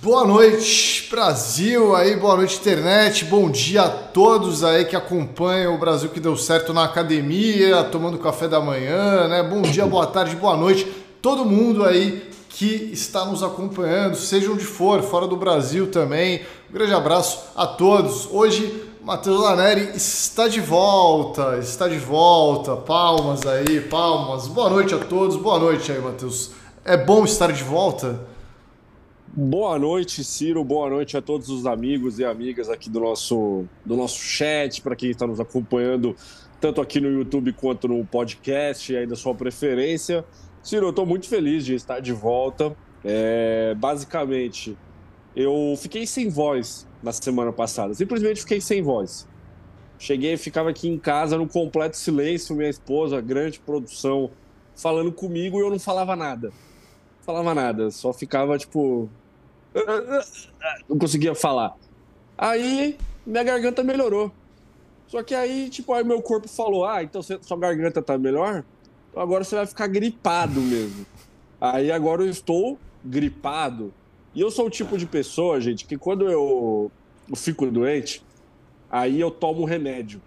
Boa noite, Brasil aí, boa noite, internet. Bom dia a todos aí que acompanham o Brasil que deu certo na academia, tomando café da manhã, né? Bom dia, boa tarde, boa noite. Todo mundo aí que está nos acompanhando, seja onde for, fora do Brasil também. Um grande abraço a todos. Hoje, Matheus Laneri está de volta, está de volta. Palmas aí, palmas. Boa noite a todos, boa noite aí, Matheus. É bom estar de volta? Boa noite, Ciro. Boa noite a todos os amigos e amigas aqui do nosso, do nosso chat, para quem está nos acompanhando, tanto aqui no YouTube quanto no podcast, aí da sua preferência. Ciro, eu estou muito feliz de estar de volta. É, basicamente, eu fiquei sem voz na semana passada, simplesmente fiquei sem voz. Cheguei, ficava aqui em casa no completo silêncio, minha esposa, grande produção, falando comigo e eu não falava nada falava nada, só ficava tipo. Não conseguia falar. Aí minha garganta melhorou. Só que aí, tipo, aí meu corpo falou: Ah, então sua garganta tá melhor? Então agora você vai ficar gripado mesmo. Aí agora eu estou gripado. E eu sou o tipo de pessoa, gente, que quando eu, eu fico doente, aí eu tomo remédio.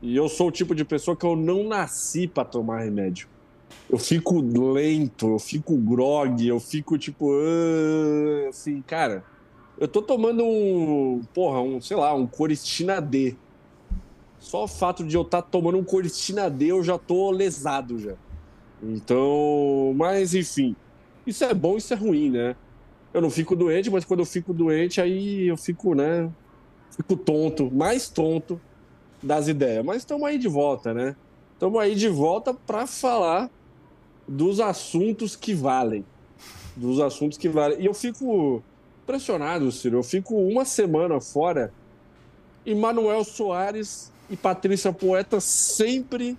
E eu sou o tipo de pessoa que eu não nasci para tomar remédio eu fico lento, eu fico grog, eu fico tipo. Uh, assim, cara, eu tô tomando um. Porra, um, sei lá, um Coristina D. Só o fato de eu estar tá tomando um Coristina D, eu já tô lesado já. Então, mas enfim. Isso é bom, isso é ruim, né? Eu não fico doente, mas quando eu fico doente, aí eu fico, né? Fico tonto, mais tonto das ideias. Mas estamos aí de volta, né? Estamos aí de volta para falar dos assuntos que valem. Dos assuntos que valem. E eu fico impressionado, Ciro. Eu fico uma semana fora e Manuel Soares e Patrícia Poeta sempre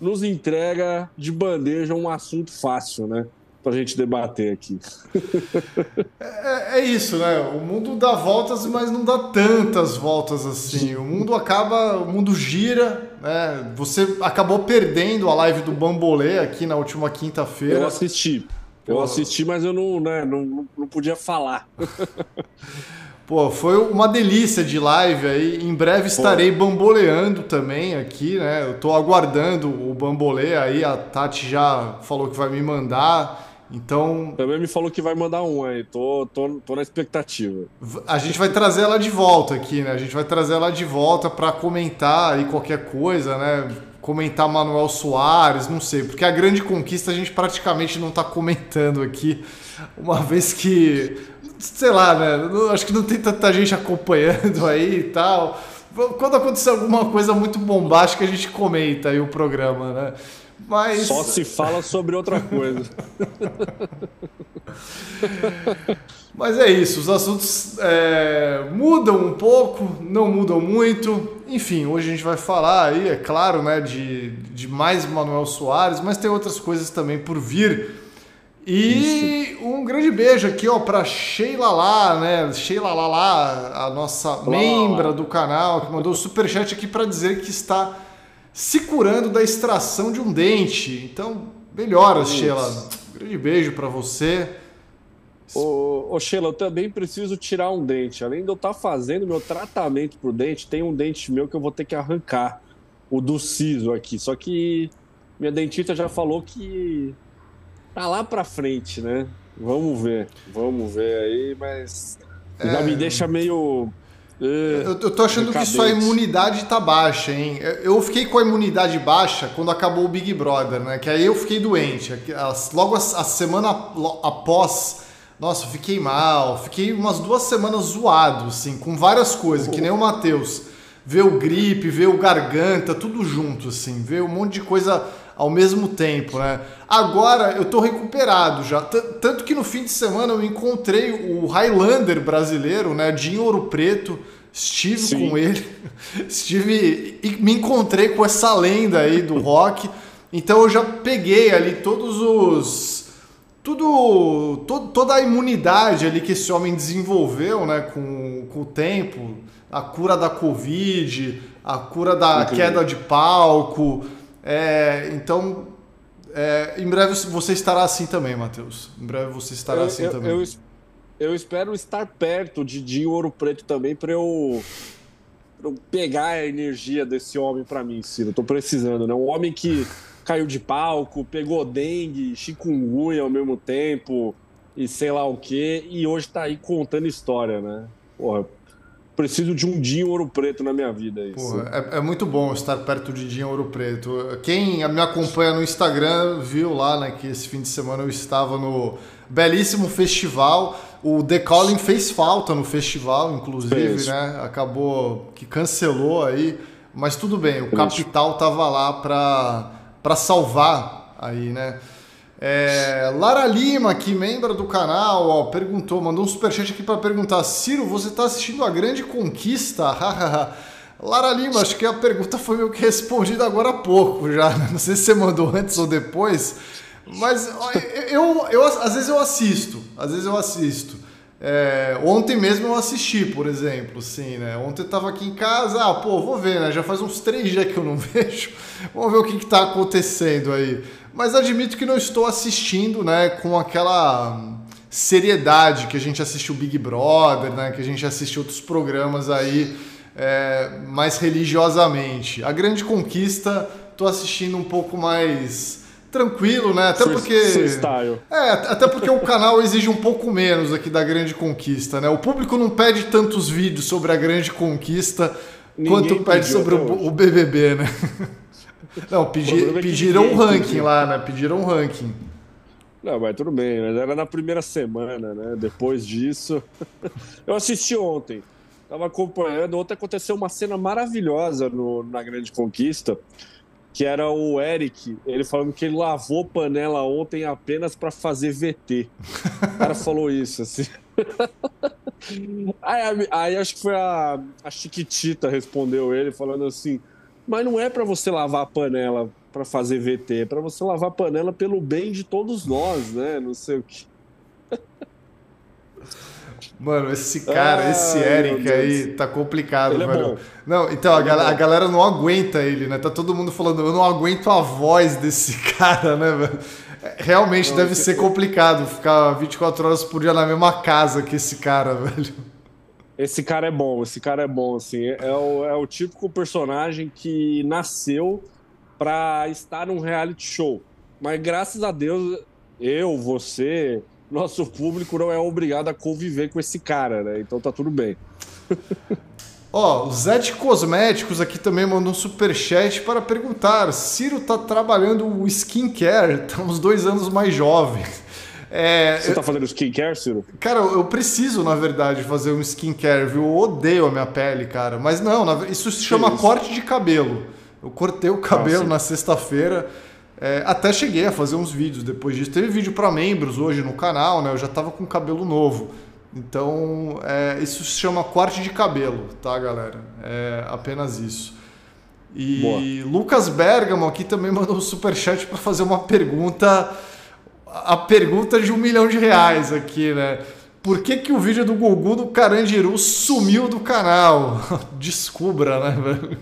nos entrega de bandeja um assunto fácil, né? Pra gente debater aqui. É, é, isso, né? O mundo dá voltas, mas não dá tantas voltas assim. O mundo acaba, o mundo gira, né? Você acabou perdendo a live do Bambolê aqui na última quinta-feira. Eu assisti. Eu assisti, mas eu não, né, não, não podia falar. Pô, foi uma delícia de live aí. Em breve estarei Pô. bamboleando também aqui, né? Eu tô aguardando o bambolê aí. A Tati já falou que vai me mandar. Então. Também me falou que vai mandar um aí, tô, tô, tô na expectativa. A gente vai trazer ela de volta aqui, né? A gente vai trazer ela de volta para comentar aí qualquer coisa, né? Comentar Manuel Soares, não sei, porque a grande conquista a gente praticamente não tá comentando aqui, uma vez que, sei lá, né? Acho que não tem tanta gente acompanhando aí e tal. Quando acontecer alguma coisa muito bombástica, a gente comenta aí o programa, né? Mas... Só se fala sobre outra coisa. Mas é isso, os assuntos é, mudam um pouco, não mudam muito. Enfim, hoje a gente vai falar aí, é claro, né, de, de mais Manuel Soares, mas tem outras coisas também por vir. E isso. um grande beijo aqui, ó, para Sheila lá, né? Sheila lá, a nossa membra do canal, que mandou o super chat aqui para dizer que está se curando da extração de um dente. Então, melhoras, Isso. Sheila. Um grande beijo para você. Ô, ô, Sheila, eu também preciso tirar um dente. Além de eu estar tá fazendo meu tratamento pro dente, tem um dente meu que eu vou ter que arrancar. O do siso aqui. Só que minha dentista já falou que tá lá pra frente, né? Vamos ver. Vamos ver aí, mas é... já me deixa meio eu, eu tô achando que sua imunidade tá baixa, hein? Eu fiquei com a imunidade baixa quando acabou o Big Brother, né? Que aí eu fiquei doente. Logo a, semana após, nossa, fiquei mal. Fiquei umas duas semanas zoado, assim, com várias coisas, que nem o Matheus. Veio gripe, veio garganta, tudo junto, assim. Veio um monte de coisa ao mesmo tempo, né? Agora eu tô recuperado já. T tanto que no fim de semana eu encontrei o Highlander brasileiro, né? De Ouro Preto. Estive Sim. com ele. Estive e me encontrei com essa lenda aí do rock. Então eu já peguei ali todos os. Tudo, to, toda a imunidade ali que esse homem desenvolveu né, com, com o tempo, a cura da Covid, a cura da queda de palco, é, então, é, em breve você estará assim também, Matheus. Em breve você estará eu, assim eu, também. Eu, eu espero estar perto de Dinho Ouro Preto também para eu, eu, pegar a energia desse homem para mim, Ciro. Eu tô precisando, né? Um homem que caiu de palco, pegou dengue, chikungunya ao mesmo tempo e sei lá o que, e hoje tá aí contando história, né? Porra, preciso de um Dinho Ouro Preto na minha vida. É isso. é, é, muito bom estar perto de Dinho Ouro Preto. Quem me acompanha no Instagram viu lá né, que esse fim de semana eu estava no belíssimo festival. O The Calling fez falta no festival, inclusive, né? Acabou que cancelou aí, mas tudo bem, o Capital tava lá para salvar aí, né? É, Lara Lima, que membro do canal, ó, perguntou, mandou um superchat aqui para perguntar: Ciro, você está assistindo a Grande Conquista? Lara Lima, acho que a pergunta foi meio que respondida agora há pouco já. Né? Não sei se você mandou antes ou depois, mas eu, eu, às vezes eu assisto, às vezes eu assisto. É, ontem mesmo eu assisti, por exemplo, sim, né? Ontem eu tava aqui em casa, ah, pô, vou ver, né? Já faz uns três dias que eu não vejo. Vamos ver o que, que tá acontecendo aí mas admito que não estou assistindo, né, com aquela seriedade que a gente assistiu Big Brother, né, que a gente assiste outros programas aí é, mais religiosamente. A Grande Conquista, tô assistindo um pouco mais tranquilo, né? Até porque é, até porque o canal exige um pouco menos aqui da Grande Conquista, né? O público não pede tantos vídeos sobre a Grande Conquista Ninguém quanto pede sobre o, o BBB, né? Não, pedi, é pediram um ranking lá, né? Pediram um ranking. Não, mas tudo bem, mas era na primeira semana, né? Depois disso. eu assisti ontem, tava acompanhando. Ontem aconteceu uma cena maravilhosa no, na Grande Conquista, que era o Eric, ele falando que ele lavou panela ontem apenas para fazer VT. O cara falou isso, assim. aí, aí, acho que foi a, a Chiquitita respondeu ele, falando assim. Mas não é para você lavar a panela para fazer VT, é para você lavar a panela pelo bem de todos nós, né? Não sei o que. Mano, esse cara, ah, esse Eric aí tá complicado, ele é velho. É não, então a, a, galera não aguenta ele, né? Tá todo mundo falando, eu não aguento a voz desse cara, né, velho? É, realmente não, deve ser complicado ficar 24 horas por dia na mesma casa que esse cara, velho. Esse cara é bom, esse cara é bom, assim. É o, é o típico personagem que nasceu para estar num reality show. Mas graças a Deus, eu, você, nosso público não é obrigado a conviver com esse cara, né? Então tá tudo bem. Ó, oh, o Zé de Cosméticos aqui também mandou um superchat para perguntar: Ciro tá trabalhando o skincare, tá uns dois anos mais jovem. É, Você tá fazendo skincare, Ciro? Cara, eu preciso, na verdade, fazer um skincare, viu? Eu odeio a minha pele, cara. Mas não, isso se chama isso? corte de cabelo. Eu cortei o cabelo ah, na sexta-feira. É, até cheguei a fazer uns vídeos depois disso. Teve vídeo para membros hoje no canal, né? Eu já tava com cabelo novo. Então, é, isso se chama corte de cabelo, tá, galera? É apenas isso. E Boa. Lucas Bergamo aqui também mandou um superchat para fazer uma pergunta a pergunta de um milhão de reais aqui, né? Por que, que o vídeo do Gugu do Carandiru sumiu do canal? Descubra, né, velho?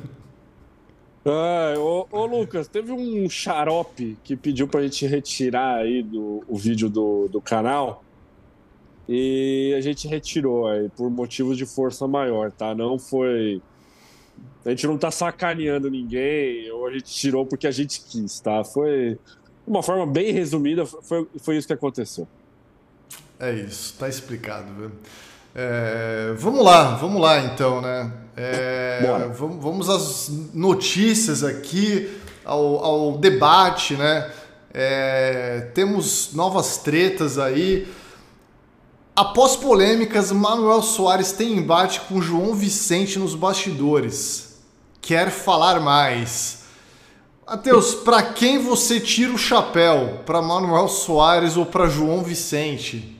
Ah, ô, ô, Lucas, teve um xarope que pediu pra gente retirar aí do, o vídeo do, do canal e a gente retirou aí por motivos de força maior, tá? Não foi. A gente não tá sacaneando ninguém, ou a gente tirou porque a gente quis, tá? Foi uma forma bem resumida, foi, foi isso que aconteceu. É isso, tá explicado, viu? É, vamos lá, vamos lá então, né? É, vamos, vamos às notícias aqui, ao, ao debate, né? É, temos novas tretas aí. Após polêmicas, Manuel Soares tem embate com João Vicente nos bastidores. Quer falar mais? Matheus, para quem você tira o chapéu? Para Manuel Soares ou para João Vicente?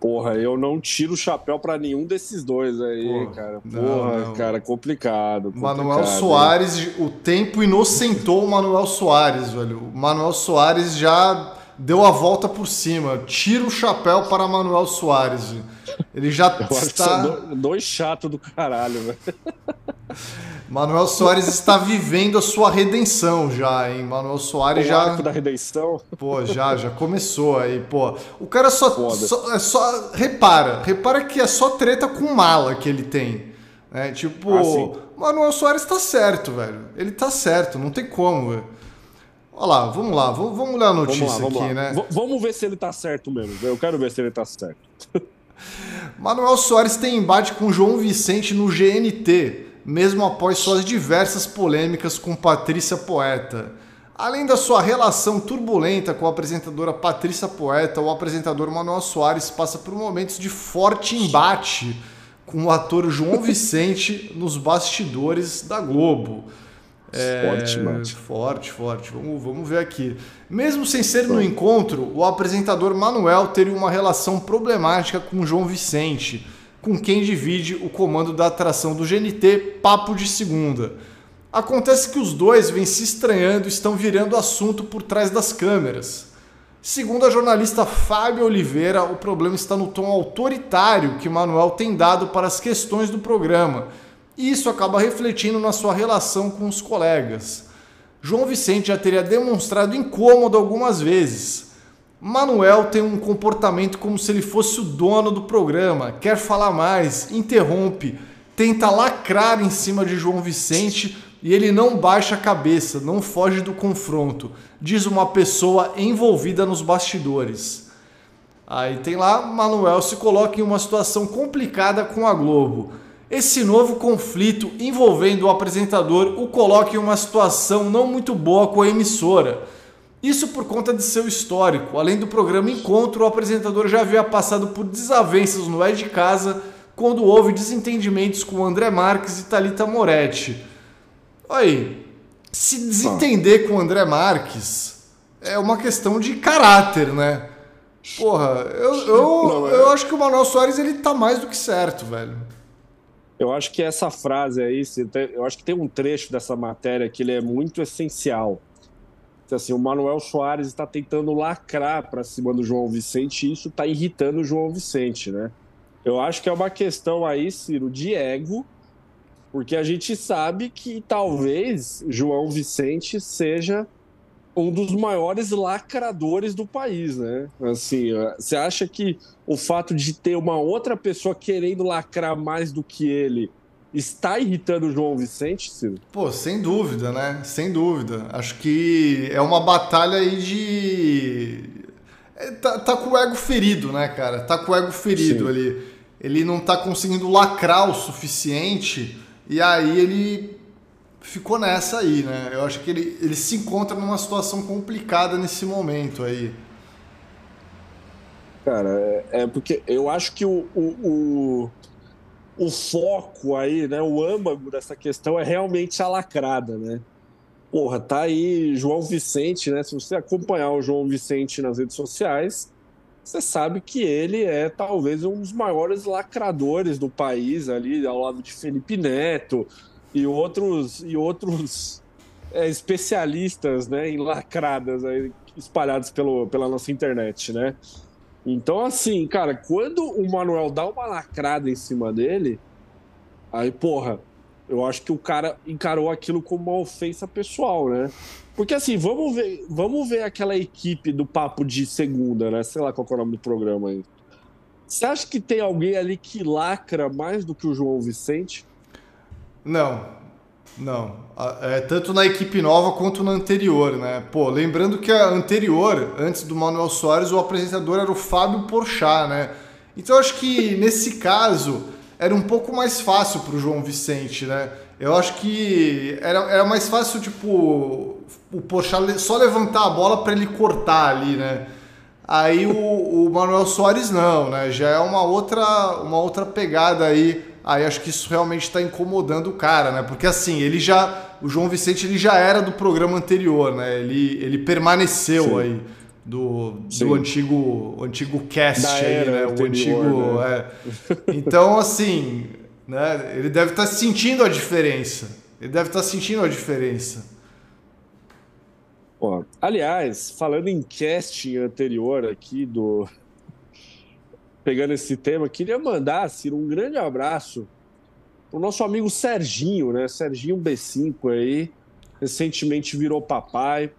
Porra, eu não tiro o chapéu para nenhum desses dois aí, Porra, cara. Porra, não, não. cara, complicado, complicado. Manuel Soares, o tempo inocentou o Manuel Soares, velho. O Manuel Soares já deu a volta por cima. Tira o chapéu para Manuel Soares. Ele já eu está. Dois chatos do caralho, velho. Manuel Soares está vivendo a sua redenção já, hein? Manuel Soares o já. Arco da redenção. Pô, já, já começou aí, pô. O cara só, só, é só. Repara, repara que é só treta com mala que ele tem. Né? Tipo, ah, Manuel Soares tá certo, velho. Ele tá certo, não tem como, velho. Olha lá, vamos lá, vamos, vamos ler a notícia vamos lá, vamos aqui, lá. né? V vamos ver se ele tá certo mesmo. Eu quero ver se ele tá certo. Manuel Soares tem embate com João Vicente no GNT, mesmo após suas diversas polêmicas com Patrícia Poeta. Além da sua relação turbulenta com a apresentadora Patrícia Poeta, o apresentador Manuel Soares passa por momentos de forte embate com o ator João Vicente nos bastidores da Globo. É, forte, Mate. Forte, forte. Vamos, vamos ver aqui. Mesmo sem ser no encontro, o apresentador Manuel teria uma relação problemática com João Vicente, com quem divide o comando da atração do GNT Papo de Segunda. Acontece que os dois vêm se estranhando e estão virando assunto por trás das câmeras. Segundo a jornalista Fábio Oliveira, o problema está no tom autoritário que Manuel tem dado para as questões do programa e isso acaba refletindo na sua relação com os colegas. João Vicente já teria demonstrado incômodo algumas vezes. Manuel tem um comportamento como se ele fosse o dono do programa, quer falar mais, interrompe, tenta lacrar em cima de João Vicente e ele não baixa a cabeça, não foge do confronto, diz uma pessoa envolvida nos bastidores. Aí tem lá, Manuel se coloca em uma situação complicada com a Globo esse novo conflito envolvendo o apresentador o coloca em uma situação não muito boa com a emissora. Isso por conta de seu histórico. Além do programa Encontro, o apresentador já havia passado por desavenças no É de Casa quando houve desentendimentos com André Marques e Talita Moretti. Aí, se desentender com André Marques é uma questão de caráter, né? Porra, eu, eu, é. eu acho que o Manuel Soares ele tá mais do que certo, velho. Eu acho que essa frase aí, eu acho que tem um trecho dessa matéria que ele é muito essencial. Assim, o Manuel Soares está tentando lacrar para cima do João Vicente e isso está irritando o João Vicente, né? Eu acho que é uma questão aí, Ciro, de ego, porque a gente sabe que talvez João Vicente seja um dos maiores lacradores do país, né? Assim, você acha que o fato de ter uma outra pessoa querendo lacrar mais do que ele está irritando o João Vicente, Ciro? Pô, sem dúvida, né? Sem dúvida. Acho que é uma batalha aí de. É, tá, tá com o ego ferido, né, cara? Tá com o ego ferido Sim. ali. Ele não tá conseguindo lacrar o suficiente e aí ele ficou nessa aí, né? Eu acho que ele, ele se encontra numa situação complicada nesse momento aí. Cara, é, é porque eu acho que o, o, o, o, foco aí, né, o âmago dessa questão é realmente a lacrada, né? Porra, tá aí João Vicente, né? Se você acompanhar o João Vicente nas redes sociais, você sabe que ele é talvez um dos maiores lacradores do país ali, ao lado de Felipe Neto, e outros, e outros é, especialistas né, em lacradas aí, espalhados pelo, pela nossa internet, né? Então, assim, cara, quando o Manuel dá uma lacrada em cima dele, aí, porra, eu acho que o cara encarou aquilo como uma ofensa pessoal, né? Porque assim, vamos ver, vamos ver aquela equipe do papo de segunda, né? Sei lá qual é o nome do programa aí. Você acha que tem alguém ali que lacra mais do que o João Vicente? Não, não. É, tanto na equipe nova quanto na anterior, né? Pô, lembrando que a anterior, antes do Manuel Soares, o apresentador era o Fábio Porchat, né? Então acho que nesse caso era um pouco mais fácil para o João Vicente, né? Eu acho que era, era mais fácil, tipo, o Porchat só levantar a bola para ele cortar ali, né? Aí o, o Manuel Soares não, né? Já é uma outra, uma outra pegada aí aí acho que isso realmente está incomodando o cara, né? Porque assim, ele já. O João Vicente ele já era do programa anterior, né? Ele, ele permaneceu Sim. aí do, do antigo, antigo cast da aí, né? Anterior, o antigo. Né? É. Então, assim, né? Ele deve estar tá sentindo a diferença. Ele deve estar tá sentindo a diferença. Aliás, falando em casting anterior aqui do, pegando esse tema, queria mandar, Ciro, um grande abraço o nosso amigo Serginho, né? Serginho B5 aí, recentemente virou papai.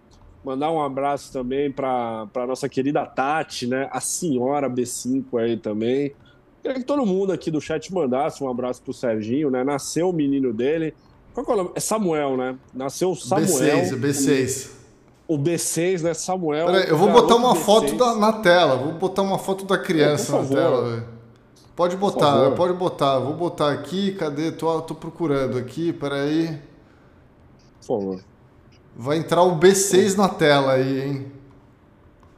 Mandar um abraço também para nossa querida Tati, né? A senhora B5 aí também. Queria que todo mundo aqui do chat mandasse um abraço pro Serginho, né? Nasceu o menino dele. Qual é o nome? É Samuel, né? Nasceu o Samuel. B6, B6. O, o B6, né? Samuel. Peraí, eu vou botar uma B6. foto da, na tela. Vou botar uma foto da criança na tela, velho. Pode botar, pode botar. Vou botar aqui. Cadê? Tô, tô procurando aqui, peraí. Por favor. Vai entrar o B6 na tela aí, hein?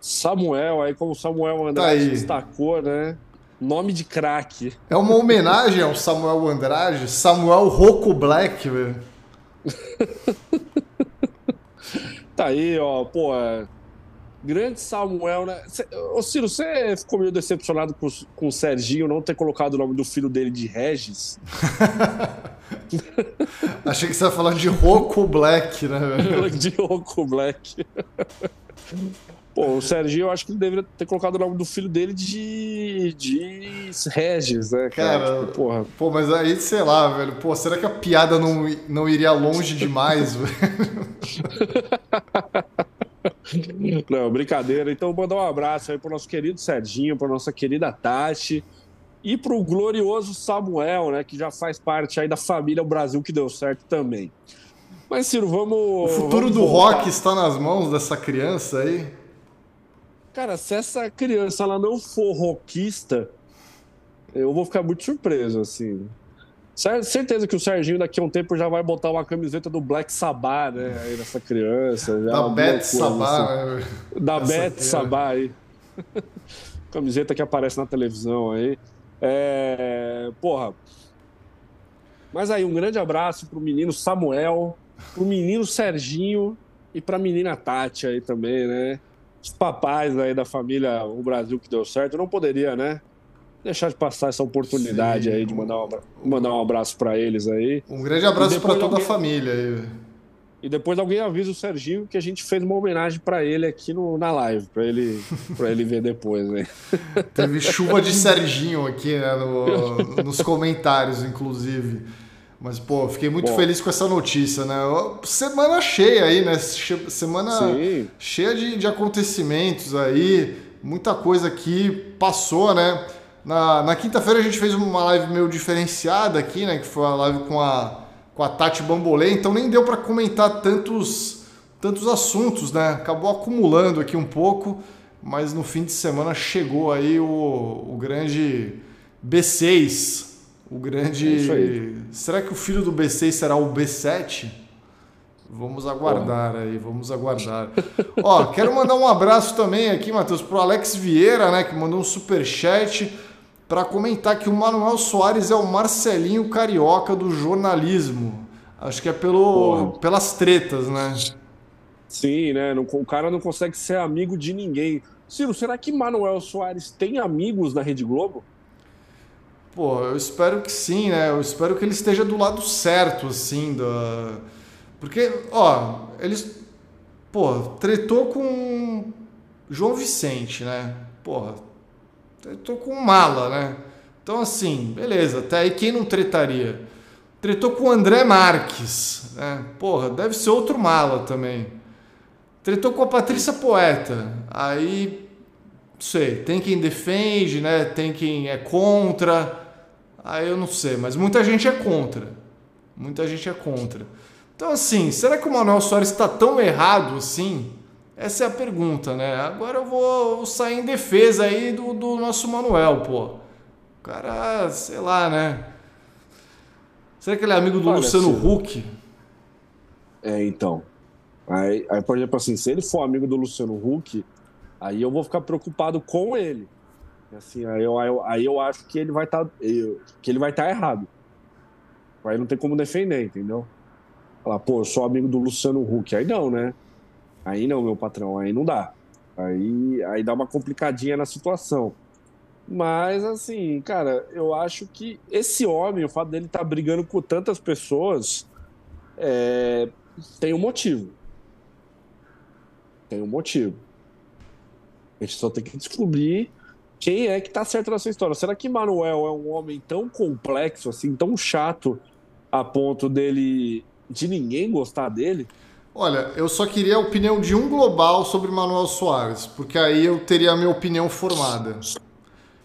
Samuel, aí como Samuel Andrade tá destacou, né? Nome de craque. É uma homenagem ao Samuel Andrade, Samuel Rocco Black, velho. tá aí, ó, pô. É... Grande Samuel, né? Cê, ô Ciro, você ficou meio decepcionado com, com o Serginho não ter colocado o nome do filho dele de Regis? Achei que você ia falar de Rocco Black, né? de Rocco Black. Pô, o Serginho, eu acho que ele deveria ter colocado o nome do filho dele de, de Regis, né, cara? cara tipo, porra. Pô, mas aí, sei lá, velho. Pô, será que a piada não, não iria longe demais, velho? Não, brincadeira. Então, mandar um abraço aí pro nosso querido Serginho, pra nossa querida Tati e pro glorioso Samuel, né, que já faz parte aí da família Brasil que deu certo também. Mas, Ciro, vamos. O futuro vamos do voltar. rock está nas mãos dessa criança aí? Cara, se essa criança ela não for rockista, eu vou ficar muito surpreso, assim. Certeza que o Serginho daqui a um tempo já vai botar uma camiseta do Black Sabbath, né? Aí nessa criança. da Beth Sabbath, assim. Da Beth Sabbath aí. camiseta que aparece na televisão aí. É... Porra. Mas aí, um grande abraço pro menino Samuel, pro menino Serginho e pra menina Tati aí também, né? Os papais aí da família O Brasil que deu certo. Eu não poderia, né? deixar de passar essa oportunidade Sim. aí de mandar um, mandar um abraço para eles aí. Um grande abraço para toda alguém... a família aí. E depois alguém avisa o Serginho que a gente fez uma homenagem para ele aqui no, na live, para ele, pra ele ver depois. Né? Teve chuva de Serginho aqui né, no, nos comentários, inclusive. Mas, pô, fiquei muito Bom. feliz com essa notícia, né? Semana cheia aí, né? Semana Sim. cheia de, de acontecimentos aí, muita coisa aqui passou, né? Na, na quinta-feira a gente fez uma live meio diferenciada aqui, né? Que foi a live com a, com a Tati Bambolê, então nem deu para comentar tantos, tantos assuntos, né? Acabou acumulando aqui um pouco, mas no fim de semana chegou aí o, o grande B6. O grande. É será que o filho do B6 será o B7? Vamos aguardar aí, vamos aguardar. Ó, quero mandar um abraço também aqui, Matheus, pro Alex Vieira, né, que mandou um super chat para comentar que o Manuel Soares é o Marcelinho Carioca do jornalismo. Acho que é pelo, pelas tretas, né? Sim, né? O cara não consegue ser amigo de ninguém. Ciro, será que Manuel Soares tem amigos na Rede Globo? Pô, eu espero que sim, né? Eu espero que ele esteja do lado certo, assim, da... Porque, ó, eles... Pô, tretou com João Vicente, né? Porra, tô com mala, né? Então, assim, beleza, até aí quem não tretaria? Tretou com André Marques, né? Porra, deve ser outro mala também. Tretou com a Patrícia Poeta, aí, não sei, tem quem defende, né? Tem quem é contra, aí eu não sei, mas muita gente é contra. Muita gente é contra. Então, assim, será que o Manuel Soares está tão errado assim? Essa é a pergunta, né? Agora eu vou sair em defesa aí do, do nosso Manuel, pô. O cara, sei lá, né? Será que ele é amigo do Olha, Luciano se... Huck? É, então. Aí, aí, por exemplo, assim, se ele for amigo do Luciano Huck, aí eu vou ficar preocupado com ele. Assim, aí eu, aí eu, aí eu acho que ele vai estar tá, que ele vai estar tá errado. Aí não tem como defender, entendeu? Falar, pô, eu sou amigo do Luciano Huck. Aí não, né? Aí não, meu patrão, aí não dá. Aí, aí dá uma complicadinha na situação. Mas, assim, cara, eu acho que esse homem, o fato dele estar tá brigando com tantas pessoas, é, tem um motivo. Tem um motivo. A gente só tem que descobrir quem é que tá certo nessa história? Será que Manuel é um homem tão complexo, assim, tão chato, a ponto dele de ninguém gostar dele? Olha, eu só queria a opinião de um global sobre Manuel Soares, porque aí eu teria a minha opinião formada.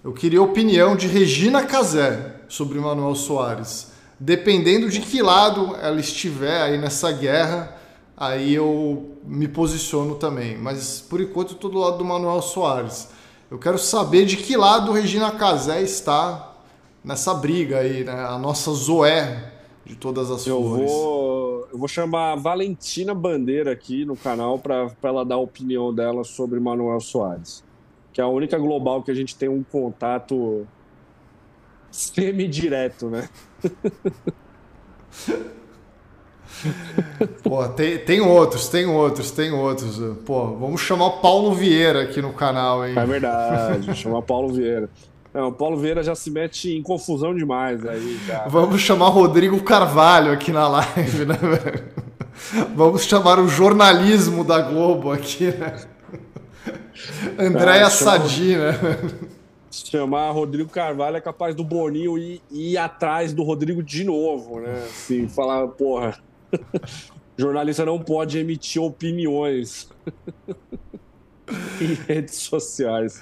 Eu queria a opinião de Regina Casé sobre Manuel Soares. Dependendo de que lado ela estiver aí nessa guerra, aí eu me posiciono também. Mas por enquanto eu estou do lado do Manuel Soares. Eu quero saber de que lado Regina Casé está nessa briga aí, né? A nossa Zoé de todas as eu flores. Vou, eu vou chamar a Valentina Bandeira aqui no canal para ela dar a opinião dela sobre Manuel Soares. Que é a única global que a gente tem um contato semi-direto, né? Pô, tem, tem outros, tem outros, tem outros. Pô, vamos chamar o Paulo Vieira aqui no canal, hein? É verdade, chamar Paulo Vieira. Não, o Paulo Vieira já se mete em confusão demais aí. Já. Vamos chamar Rodrigo Carvalho aqui na live, né, velho? Vamos chamar o jornalismo da Globo aqui, né? Andréia Sadi, né? Chamar Rodrigo Carvalho é capaz do Boninho ir, ir atrás do Rodrigo de novo, né? Assim, falar, porra, jornalista não pode emitir opiniões em redes sociais.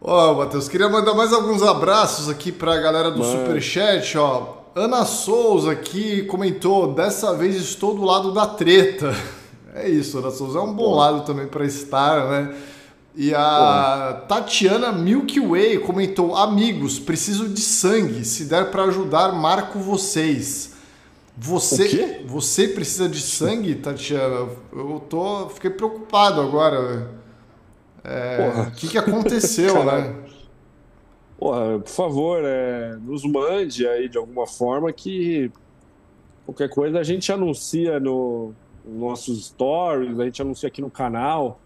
Ó, oh, Matheus, queria mandar mais alguns abraços aqui para a galera do Mano. Superchat, ó. Ana Souza aqui comentou: dessa vez estou do lado da treta. É isso, Ana Souza. É um bom lado também para estar, né? E a Tatiana Milky Way comentou: Amigos, preciso de sangue. Se der para ajudar, marco vocês. Você, você precisa de sangue, Tatiana? Eu tô, fiquei preocupado agora. É, o que, que aconteceu, né? Porra, por favor, é, nos mande aí de alguma forma que qualquer coisa a gente anuncia no, nos nossos stories, a gente anuncia aqui no canal.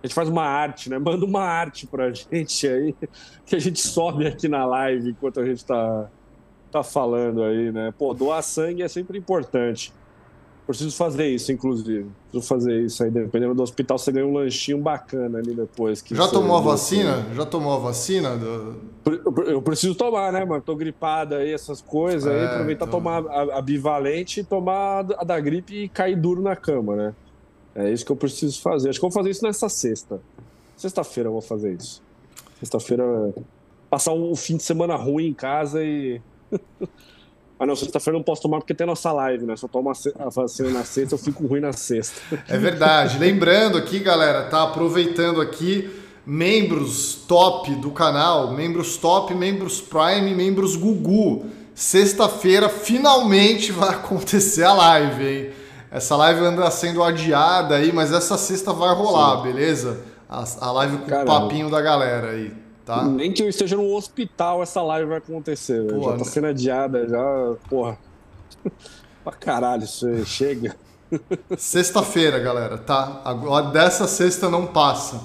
A gente faz uma arte, né? Manda uma arte pra gente aí, que a gente sobe aqui na live enquanto a gente tá, tá falando aí, né? Pô, doar sangue é sempre importante. Preciso fazer isso, inclusive. Preciso fazer isso aí. Dependendo do hospital, você ganha um lanchinho bacana ali depois. Já tomou a vacina? Já tomou a vacina? Do... Eu preciso tomar, né, mano? Tô gripada aí, essas coisas. É, aí aproveitar então... tomar a, a, bivalente, tomar a da gripe e cair duro na cama, né? É isso que eu preciso fazer. Acho que eu vou fazer isso nessa sexta. Sexta-feira eu vou fazer isso. Sexta-feira. Passar um fim de semana ruim em casa e. Ah, não, sexta-feira não posso tomar porque tem nossa live, né? Eu tomo a vacina na sexta, eu fico ruim na sexta. É verdade. Lembrando aqui, galera, tá aproveitando aqui membros top do canal, membros top, membros Prime, membros Gugu. Sexta-feira finalmente vai acontecer a live, hein? Essa live anda sendo adiada aí, mas essa sexta vai rolar, Sim. beleza? A, a live com Caramba. o papinho da galera aí. Tá? Nem que eu esteja no hospital, essa live vai acontecer. já tá sendo adiada, já. Porra. pra caralho, isso chega. Sexta-feira, galera, tá? Agora dessa sexta não passa.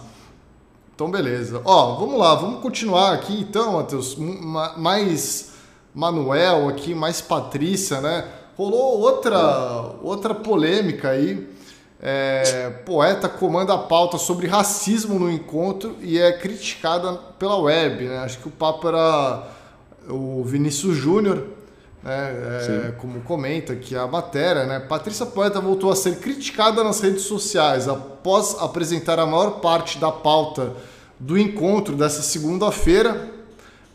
Então, beleza. Ó, vamos lá, vamos continuar aqui então, Matheus. Mais Manuel aqui, mais Patrícia, né? Rolou outra, outra polêmica aí é, poeta comanda a pauta sobre racismo no encontro e é criticada pela web. Né? Acho que o papo era o Vinícius Júnior, né? é, como comenta aqui a matéria. Né? Patrícia Poeta voltou a ser criticada nas redes sociais após apresentar a maior parte da pauta do encontro dessa segunda-feira,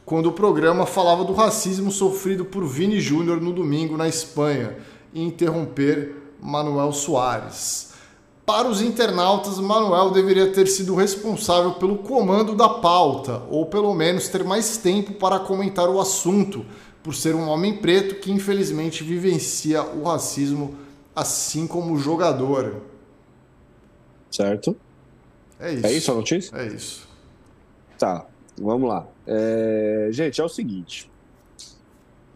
quando o programa falava do racismo sofrido por Vini Júnior no domingo na Espanha e interromper Manuel Soares. Para os internautas, Manuel deveria ter sido responsável pelo comando da pauta, ou pelo menos ter mais tempo para comentar o assunto, por ser um homem preto que infelizmente vivencia o racismo assim como o jogador. Certo? É isso. É isso a notícia? É isso. Tá, vamos lá. É... Gente, é o seguinte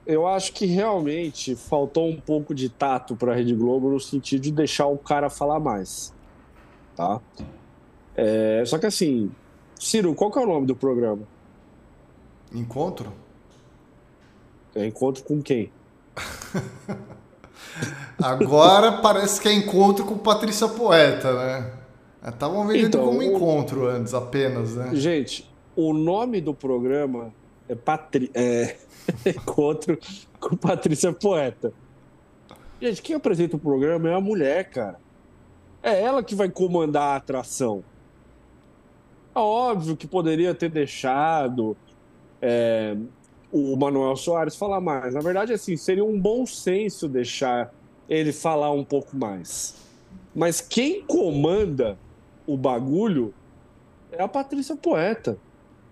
eu acho que realmente faltou um pouco de tato para a Rede Globo no sentido de deixar o cara falar mais, tá? É, só que assim, Ciro, qual que é o nome do programa? Encontro? É encontro com quem? Agora parece que é encontro com Patrícia Poeta, né? Estavam vendendo então, como encontro antes apenas, né? Gente, o nome do programa é, Patri... é... Encontro com Patrícia Poeta. Gente, quem apresenta o programa é a mulher, cara. É ela que vai comandar a atração. É óbvio que poderia ter deixado é, o Manuel Soares falar mais. Na verdade, assim, seria um bom senso deixar ele falar um pouco mais. Mas quem comanda o bagulho é a Patrícia Poeta.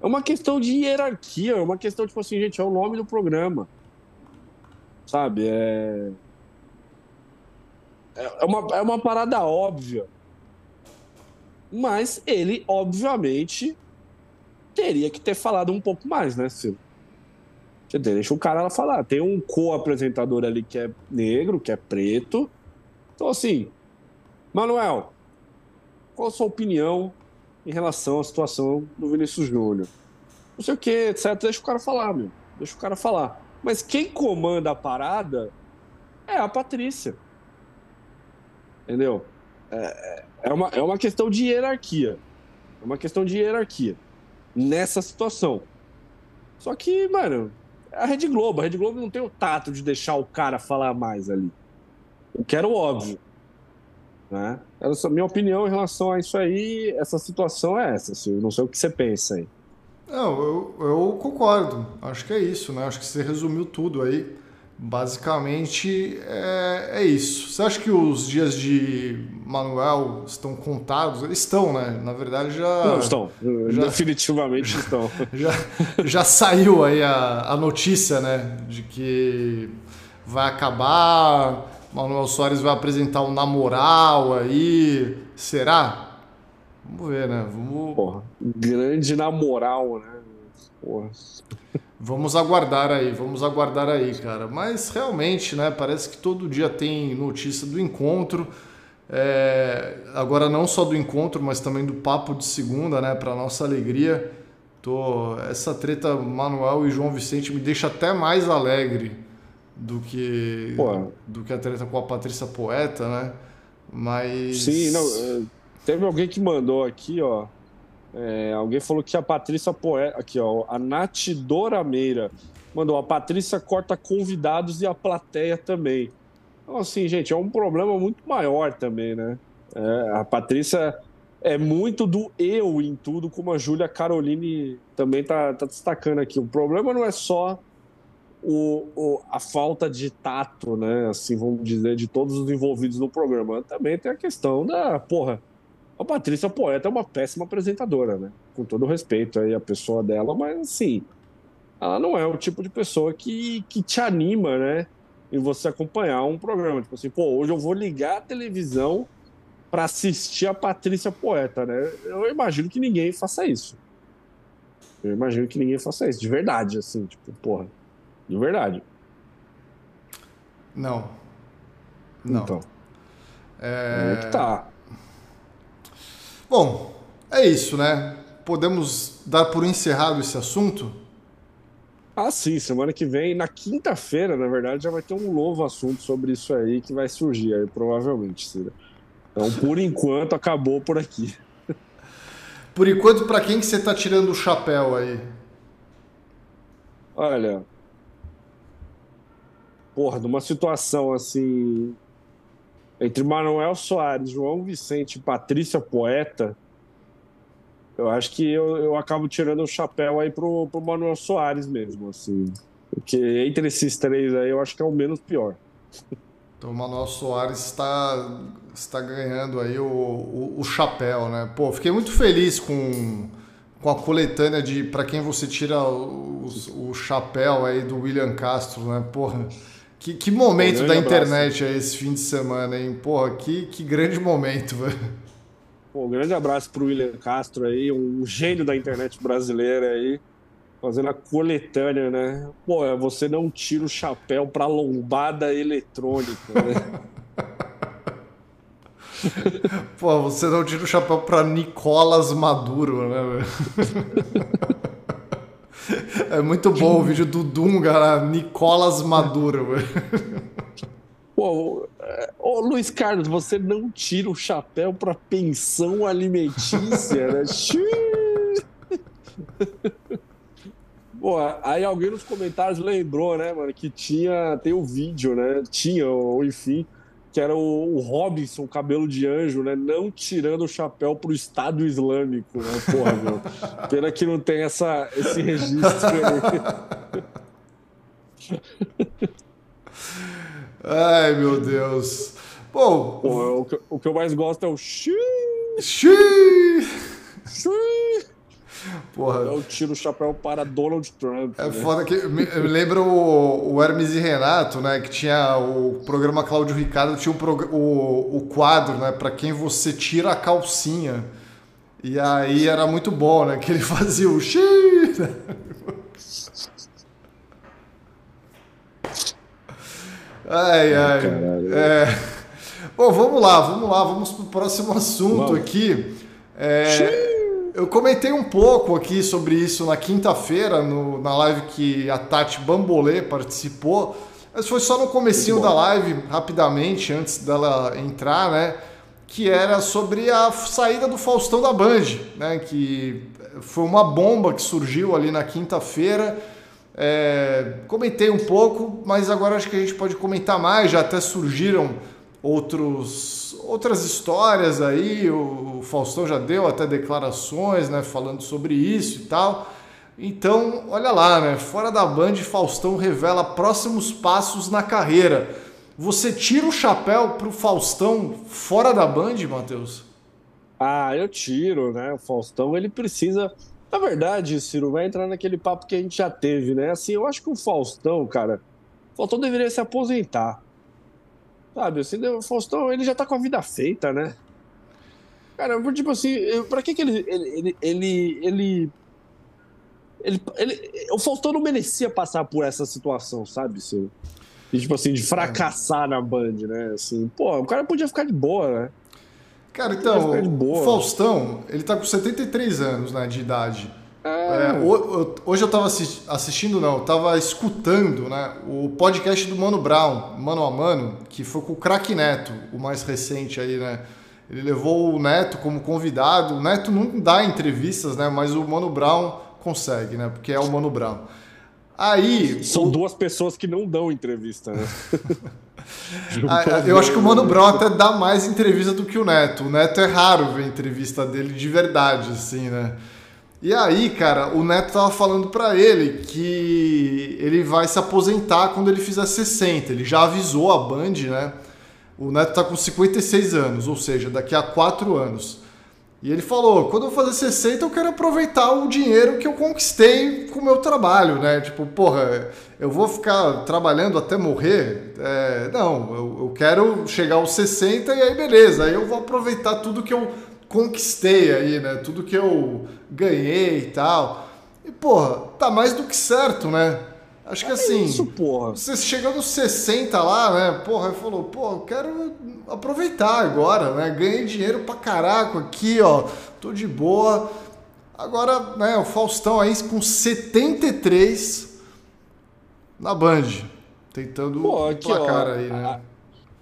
É uma questão de hierarquia, é uma questão, tipo assim, gente, é o nome do programa. Sabe? É. É uma, é uma parada óbvia. Mas ele, obviamente, teria que ter falado um pouco mais, né, Ciro? Deixa o cara falar. Tem um co-apresentador ali que é negro, que é preto. Então, assim, Manuel, qual a sua opinião em relação à situação do Vinícius Júnior? Não sei o que, etc. Deixa o cara falar, meu. Deixa o cara falar. Mas quem comanda a parada é a Patrícia. Entendeu? É, é, uma, é uma questão de hierarquia. É uma questão de hierarquia nessa situação. Só que, mano, é a Rede Globo. A Rede Globo não tem o tato de deixar o cara falar mais ali. Eu quero óbvio. Né? Essa, minha opinião em relação a isso aí, essa situação é essa. Eu não sei o que você pensa aí. Não, eu, eu concordo. Acho que é isso, né? Acho que você resumiu tudo aí. Basicamente é, é isso. Você acha que os dias de Manuel estão contados? Eles estão, né? Na verdade já. Não, estão. Já, Definitivamente estão. Já, já saiu aí a, a notícia, né? De que vai acabar Manuel Soares vai apresentar um namoral aí. Será? Vamos ver, né? Vamos... Porra, grande namoral, né? Porra. Vamos aguardar aí, vamos aguardar aí, cara. Mas realmente, né? Parece que todo dia tem notícia do encontro. É... agora não só do encontro, mas também do papo de segunda, né? Para nossa alegria. Tô... Essa treta Manuel e João Vicente me deixa até mais alegre do que Pô. do que a treta com a Patrícia Poeta, né? Mas sim, não. É, teve alguém que mandou aqui, ó. É, alguém falou que a Patrícia Poeta, aqui ó, a Nath Dorameira mandou a Patrícia corta convidados e a plateia também. Então assim, gente, é um problema muito maior também, né? É, a Patrícia é muito do eu em tudo, como a Júlia Caroline também tá, tá destacando aqui. O problema não é só o, o, a falta de tato, né? Assim, vamos dizer, de todos os envolvidos no programa. Também tem a questão da, porra, a Patrícia Poeta é uma péssima apresentadora, né? Com todo respeito aí a pessoa dela, mas assim, ela não é o tipo de pessoa que, que te anima, né? Em você acompanhar um programa. Tipo assim, pô, hoje eu vou ligar a televisão para assistir a Patrícia Poeta, né? Eu imagino que ninguém faça isso. Eu imagino que ninguém faça isso, de verdade, assim, tipo, porra. De verdade. Não. Não. Então. É... é que tá. Bom, é isso, né? Podemos dar por encerrado esse assunto? Ah, sim. Semana que vem, na quinta-feira, na verdade, já vai ter um novo assunto sobre isso aí que vai surgir aí, provavelmente, Cira. Então, por enquanto, acabou por aqui. Por enquanto, para quem que você tá tirando o chapéu aí? Olha, porra, numa situação assim entre Manuel Soares, João Vicente e Patrícia Poeta, eu acho que eu, eu acabo tirando o chapéu aí pro, pro Manuel Soares mesmo, assim. Porque entre esses três aí, eu acho que é o menos pior. Então o Manuel Soares está, está ganhando aí o, o, o chapéu, né? Pô, fiquei muito feliz com, com a coletânea de para quem você tira o, o, chapéu aí do William Castro, né? Porra. Que, que momento Pô, da internet é esse fim de semana, hein? Porra, que, que grande momento, velho. Pô, um grande abraço pro William Castro aí, um gênio da internet brasileira aí, fazendo a coletânea, né? Pô, é, você não tira o chapéu pra lombada eletrônica, né? Pô, você não tira o chapéu pra Nicolas Maduro, né, velho? É muito bom o vídeo do Dunga, lá, Nicolas Maduro. Pô, ô Luiz Carlos, você não tira o chapéu para pensão alimentícia, né? Pô, aí alguém nos comentários lembrou, né, mano, que tinha, tem o um vídeo, né, tinha, ou enfim, que era o, o Robinson, cabelo de anjo, né, não tirando o chapéu pro Estado Islâmico, né, porra, meu. Pena que não tem essa, esse registro aí. Ai, meu Deus. Bom, Pô, o, que, o que eu mais gosto é o xiii. Xiii. Xiii. Porra. Eu tiro o chapéu para Donald Trump. É né? foda que. Me, me lembra o, o, Hermes e Renato, né? Que tinha o programa Cláudio Ricardo, tinha o, o, o quadro, né? Para quem você tira a calcinha. E aí era muito bom, né? Que ele fazia o xiii. Ai, ai. É... Bom, vamos lá, vamos lá, vamos para o próximo assunto vamos. aqui. É... Eu comentei um pouco aqui sobre isso na quinta-feira, na live que a Tati Bambolê participou, mas foi só no comecinho da live, rapidamente, antes dela entrar, né? Que era sobre a saída do Faustão da Band, né? Que foi uma bomba que surgiu ali na quinta-feira é, comentei um pouco, mas agora acho que a gente pode comentar mais. Já até surgiram outros, outras histórias aí. O, o Faustão já deu até declarações, né, falando sobre isso e tal. Então, olha lá, né? Fora da Band, Faustão revela próximos passos na carreira. Você tira o chapéu pro Faustão fora da Band, Matheus? Ah, eu tiro, né? O Faustão ele precisa na verdade, Ciro, vai entrar naquele papo que a gente já teve, né? Assim, eu acho que o Faustão, cara, o Faustão deveria se aposentar. Sabe, assim, o Faustão, ele já tá com a vida feita, né? Cara, tipo assim, pra que que ele ele, ele, ele, ele, ele, o Faustão não merecia passar por essa situação, sabe, Ciro? E, tipo assim, de fracassar na Band, né? Assim, pô, o cara podia ficar de boa, né? Cara, então, o Faustão, ele tá com 73 anos né, de idade. É. É, hoje eu tava assistindo, não, eu tava escutando né, o podcast do Mano Brown, Mano a Mano, que foi com o Crack Neto, o mais recente aí, né? Ele levou o Neto como convidado. O Neto não dá entrevistas, né? Mas o Mano Brown consegue, né? Porque é o Mano Brown. Aí. São o... duas pessoas que não dão entrevista, né? Ah, eu acho que o Mano Brown até dá mais entrevista do que o Neto. O Neto é raro ver entrevista dele de verdade, assim, né? E aí, cara, o Neto tava falando para ele que ele vai se aposentar quando ele fizer 60. Ele já avisou a Band, né? O Neto tá com 56 anos, ou seja, daqui a 4 anos. E ele falou: quando eu fazer 60, eu quero aproveitar o dinheiro que eu conquistei com o meu trabalho, né? Tipo, porra, eu vou ficar trabalhando até morrer? É, não, eu, eu, quero chegar aos 60 e aí beleza, aí eu vou aproveitar tudo que eu conquistei aí, né? Tudo que eu ganhei e tal. E, porra, tá mais do que certo, né? Acho que é assim. Isso, porra. Você chegando aos 60 lá, né? Porra, ele falou, pô, eu quero aproveitar agora, né? Ganhei dinheiro pra caraco aqui, ó. Tô de boa. Agora, né, o Faustão aí com 73 na Band. Tentando pô, aqui, placar ó, aí, né? A,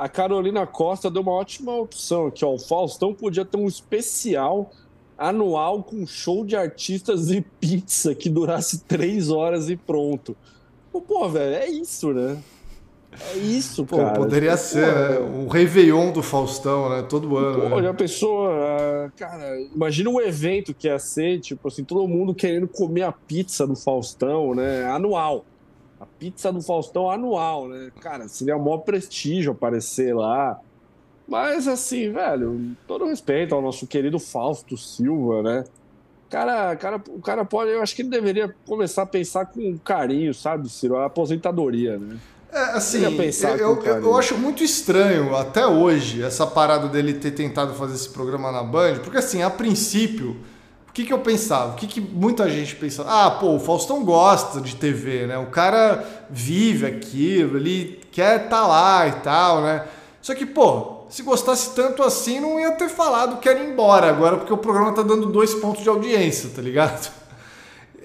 a Carolina Costa deu uma ótima opção aqui, ó. O Faustão podia ter um especial anual com show de artistas e pizza que durasse três horas e pronto. Pô, velho, é isso, né? É isso, Pô, cara. Poderia tipo, ser, né? O Réveillon do Faustão, né? Todo ano. Pô, né? a pessoa. Cara, imagina um evento que ia ser, tipo assim, todo mundo querendo comer a pizza do Faustão, né? Anual. Pizza do Faustão anual, né? Cara, seria o maior prestígio aparecer lá. Mas, assim, velho, todo respeito ao nosso querido Fausto Silva, né? cara, cara, o cara pode, eu acho que ele deveria começar a pensar com carinho, sabe, Ciro? A aposentadoria, né? É, assim, eu, eu, eu, acho muito estranho até hoje essa parada dele ter tentado fazer esse programa na Band, porque assim, a princípio, que, que eu pensava? O que, que muita gente pensava? Ah, pô, o Faustão gosta de TV, né? O cara vive aquilo, ele quer estar tá lá e tal, né? Só que, pô, se gostasse tanto assim, não ia ter falado que era ir embora agora, porque o programa tá dando dois pontos de audiência, tá ligado?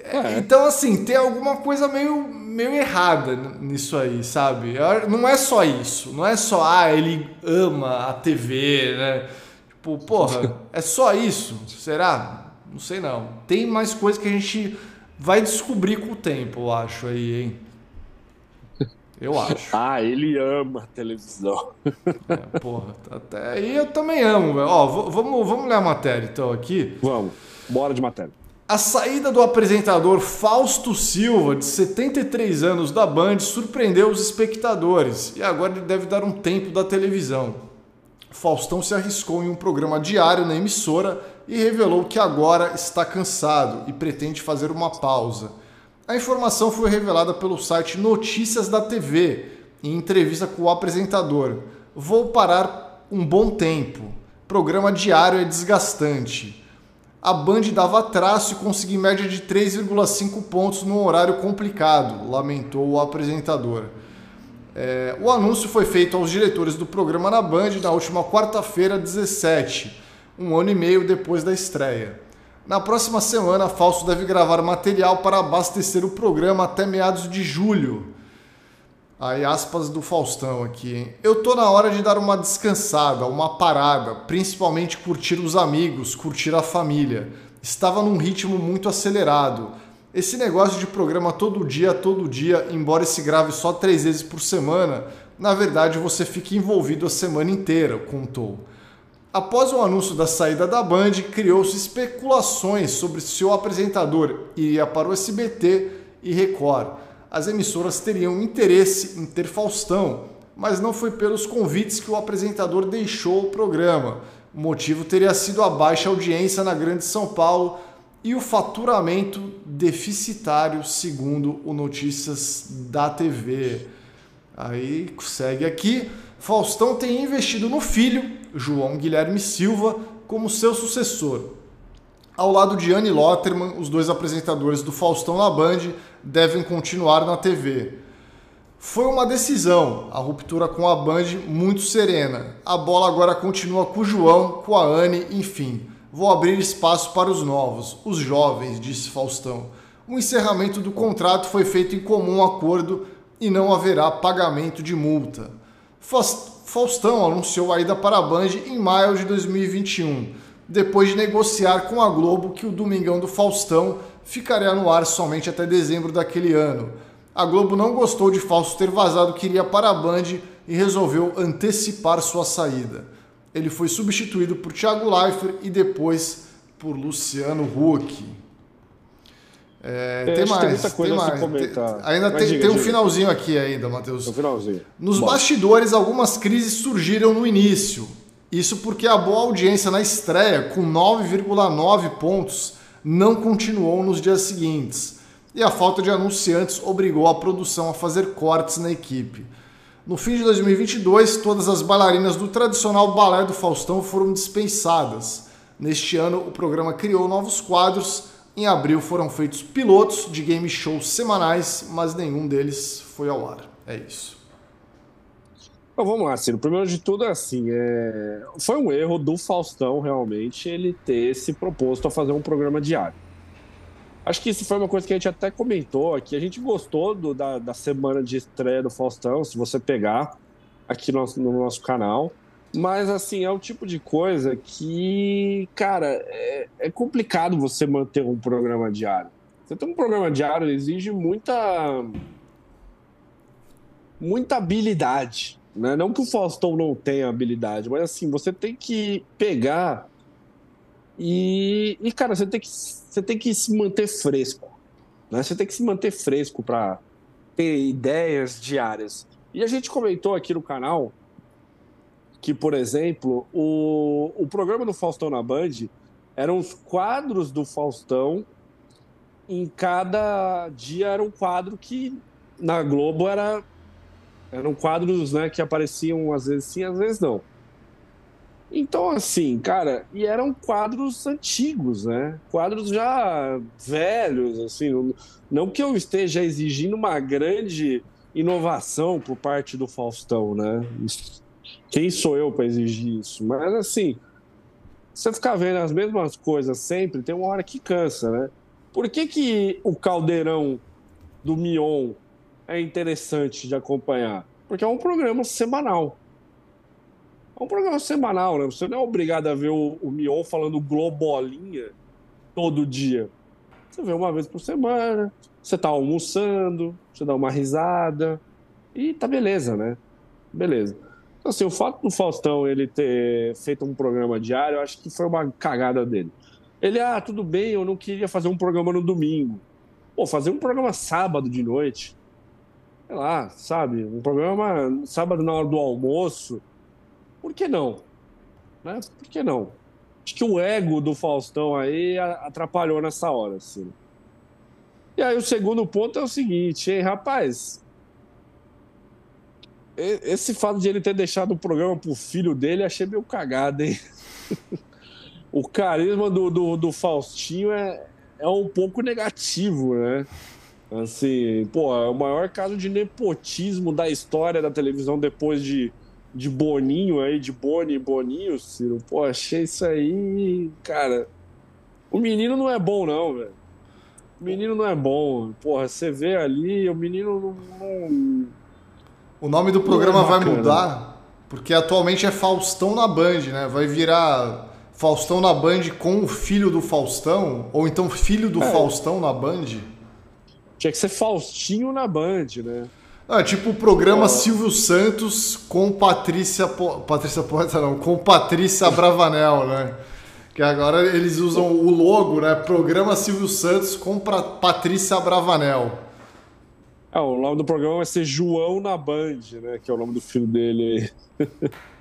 É. Então, assim, tem alguma coisa meio, meio errada nisso aí, sabe? Não é só isso. Não é só, ah, ele ama a TV, né? Tipo, porra, é só isso? Será? Não sei não. Tem mais coisa que a gente vai descobrir com o tempo, eu acho aí, hein? Eu acho. ah, ele ama televisão. é, porra, até aí eu também amo, velho. Ó, vamos, vamos ler a matéria então aqui. Vamos, bora de matéria. A saída do apresentador Fausto Silva, de 73 anos, da Band, surpreendeu os espectadores e agora ele deve dar um tempo da televisão. Faustão se arriscou em um programa diário na emissora e revelou que agora está cansado e pretende fazer uma pausa. A informação foi revelada pelo site Notícias da TV, em entrevista com o apresentador. Vou parar um bom tempo. Programa diário é desgastante. A Band dava traço e conseguia média de 3,5 pontos num horário complicado, lamentou o apresentador. É, o anúncio foi feito aos diretores do programa na Band na última quarta-feira, 17, um ano e meio depois da estreia. Na próxima semana, Fausto deve gravar material para abastecer o programa até meados de julho. Aí, aspas do Faustão aqui, hein? Eu tô na hora de dar uma descansada, uma parada, principalmente curtir os amigos, curtir a família. Estava num ritmo muito acelerado esse negócio de programa todo dia, todo dia, embora se grave só três vezes por semana, na verdade você fica envolvido a semana inteira, contou. Após o anúncio da saída da Band, criou-se especulações sobre se o apresentador iria para o SBT e Record. As emissoras teriam interesse em ter Faustão, mas não foi pelos convites que o apresentador deixou o programa. O motivo teria sido a baixa audiência na Grande São Paulo e o faturamento deficitário, segundo o Notícias da TV. Aí segue aqui. Faustão tem investido no filho, João Guilherme Silva, como seu sucessor. Ao lado de Anne Lotterman, os dois apresentadores do Faustão na Band devem continuar na TV. Foi uma decisão, a ruptura com a Band muito serena. A bola agora continua com o João, com a Anne, enfim. Vou abrir espaço para os novos, os jovens, disse Faustão. O encerramento do contrato foi feito em comum acordo e não haverá pagamento de multa. Faustão anunciou a ida para a Band em maio de 2021, depois de negociar com a Globo que o Domingão do Faustão ficaria no ar somente até dezembro daquele ano. A Globo não gostou de Fausto ter vazado que iria para a Band e resolveu antecipar sua saída. Ele foi substituído por Thiago Leifert e depois por Luciano Huck. É, é, tem mais, tem, tem mais. ainda tem, diga, tem um diga. finalzinho aqui ainda, Matheus. Um finalzinho. Nos Bom. bastidores, algumas crises surgiram no início. Isso porque a boa audiência na estreia, com 9,9 pontos, não continuou nos dias seguintes. E a falta de anunciantes obrigou a produção a fazer cortes na equipe. No fim de 2022, todas as bailarinas do tradicional balé do Faustão foram dispensadas. Neste ano, o programa criou novos quadros. Em abril foram feitos pilotos de game shows semanais, mas nenhum deles foi ao ar. É isso. Então, vamos lá, Ciro. Primeiro de tudo é assim, é... foi um erro do Faustão realmente ele ter se proposto a fazer um programa diário. Acho que isso foi uma coisa que a gente até comentou aqui. A gente gostou do, da, da semana de estreia do Faustão, se você pegar aqui no, no nosso canal. Mas, assim, é o tipo de coisa que, cara, é, é, complicado você manter um programa diário. Você tem um programa diário exige muita. muita habilidade. Né? Não que o Faustão não tenha habilidade, mas, assim, você tem que pegar e, e cara, você tem que, você tem que se manter fresco. Né? Você tem que se manter fresco para ter ideias diárias. E a gente comentou aqui no canal que, por exemplo, o, o programa do Faustão na Band eram os quadros do Faustão. Em cada dia era um quadro que na Globo era eram quadros né, que apareciam às vezes sim, às vezes não. Então, assim, cara, e eram quadros antigos, né? Quadros já velhos, assim. Não que eu esteja exigindo uma grande inovação por parte do Faustão, né? Quem sou eu para exigir isso? Mas, assim, você ficar vendo as mesmas coisas sempre, tem uma hora que cansa, né? Por que, que o caldeirão do Mion é interessante de acompanhar? Porque é um programa semanal. É um programa semanal, né? Você não é obrigado a ver o, o Mion falando globolinha todo dia. Você vê uma vez por semana, você tá almoçando, você dá uma risada e tá beleza, né? Beleza. Então, assim, o fato do Faustão ele ter feito um programa diário, eu acho que foi uma cagada dele. Ele, ah, tudo bem, eu não queria fazer um programa no domingo. Pô, fazer um programa sábado de noite, sei lá, sabe? Um programa sábado na hora do almoço. Por que não? Né? Por que não? Acho que o ego do Faustão aí atrapalhou nessa hora, assim. E aí o segundo ponto é o seguinte, hein, rapaz? Esse fato de ele ter deixado o programa pro filho dele, achei meio cagado, hein? o carisma do, do, do Faustinho é, é um pouco negativo, né? Assim, pô, é o maior caso de nepotismo da história da televisão depois de, de Boninho aí, de Boni e Boninho, Ciro. Pô, achei isso aí, cara. O menino não é bom, não, velho. O menino não é bom. Porra, você vê ali, o menino não. não... O nome do programa é vai mudar, porque atualmente é Faustão na Band, né? Vai virar Faustão na Band com o filho do Faustão, ou então filho do é. Faustão na Band. Tinha que ser Faustinho na Band, né? Ah, tipo o programa Silvio Santos com Patrícia. Po... Patrícia Poeta, não, com Patrícia Bravanel, né? Que agora eles usam o logo, né? Programa Silvio Santos com pra... Patrícia Bravanel. É, o nome do programa vai ser João na Band, né? Que é o nome do filho dele.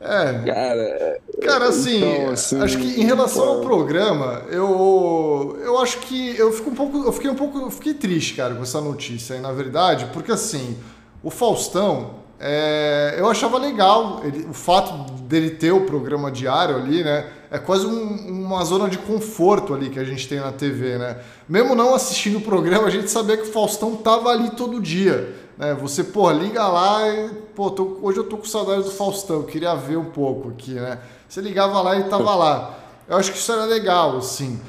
É. Cara, cara assim, então, assim, acho que em relação ao programa, eu eu acho que eu fico um pouco, eu fiquei um pouco, eu fiquei triste, cara, com essa notícia aí, na verdade, porque assim, o Faustão, é, eu achava legal ele, o fato dele ter o programa diário ali, né? É quase um, uma zona de conforto ali que a gente tem na TV, né? Mesmo não assistindo o programa, a gente sabia que o Faustão tava ali todo dia. Né? Você, pô, liga lá e, pô, tô, hoje eu tô com saudade do Faustão, queria ver um pouco aqui, né? Você ligava lá e tava lá. Eu acho que isso era legal, assim.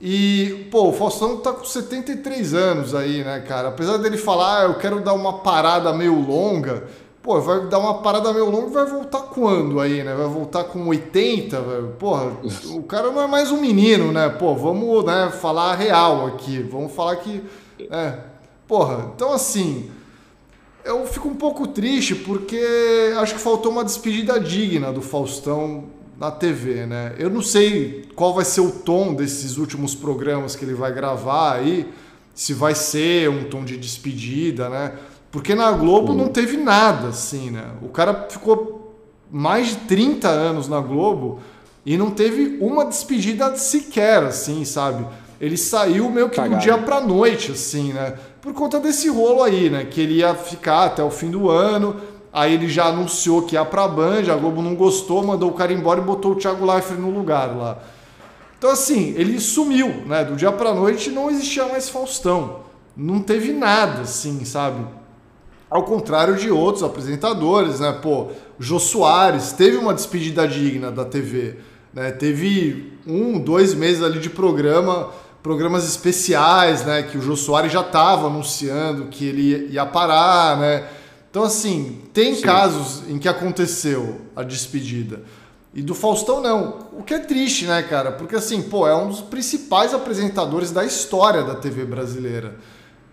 E, pô, o Faustão tá com 73 anos aí, né, cara? Apesar dele falar, ah, eu quero dar uma parada meio longa, pô, vai dar uma parada meio longa e vai voltar quando aí, né? Vai voltar com 80, velho? Porra, o cara não é mais um menino, né? Pô, vamos, né, falar real aqui. Vamos falar que. É, porra, então assim. Eu fico um pouco triste porque acho que faltou uma despedida digna do Faustão na TV, né? Eu não sei qual vai ser o tom desses últimos programas que ele vai gravar aí, se vai ser um tom de despedida, né? Porque na Globo não teve nada assim, né? O cara ficou mais de 30 anos na Globo e não teve uma despedida sequer, assim, sabe? Ele saiu meio que Cagado. do dia pra noite, assim, né? por conta desse rolo aí, né? Que ele ia ficar até o fim do ano. Aí ele já anunciou que ia pra Band, a Globo não gostou, mandou o cara embora e botou o Thiago Leifert no lugar lá. Então, assim, ele sumiu, né? Do dia pra noite não existia mais Faustão. Não teve nada, assim, sabe? Ao contrário de outros apresentadores, né? Pô, Jô Soares teve uma despedida digna da TV. Né? Teve um, dois meses ali de programa programas especiais, né? Que o Jô Soares já estava anunciando que ele ia parar, né? Então, assim, tem Sim. casos em que aconteceu a despedida. E do Faustão, não. O que é triste, né, cara? Porque, assim, pô, é um dos principais apresentadores da história da TV brasileira.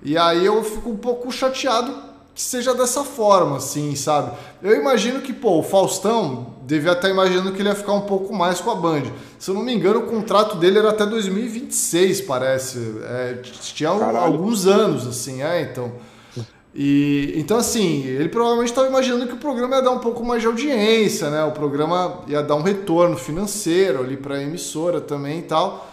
E aí eu fico um pouco chateado que seja dessa forma, assim, sabe? Eu imagino que, pô, o Faustão devia estar imaginando que ele ia ficar um pouco mais com a Band. Se eu não me engano, o contrato dele era até 2026, parece. É, tinha Caralho. alguns anos, assim, é, então. E, então, assim, ele provavelmente estava imaginando que o programa ia dar um pouco mais de audiência, né? O programa ia dar um retorno financeiro ali para a emissora também e tal.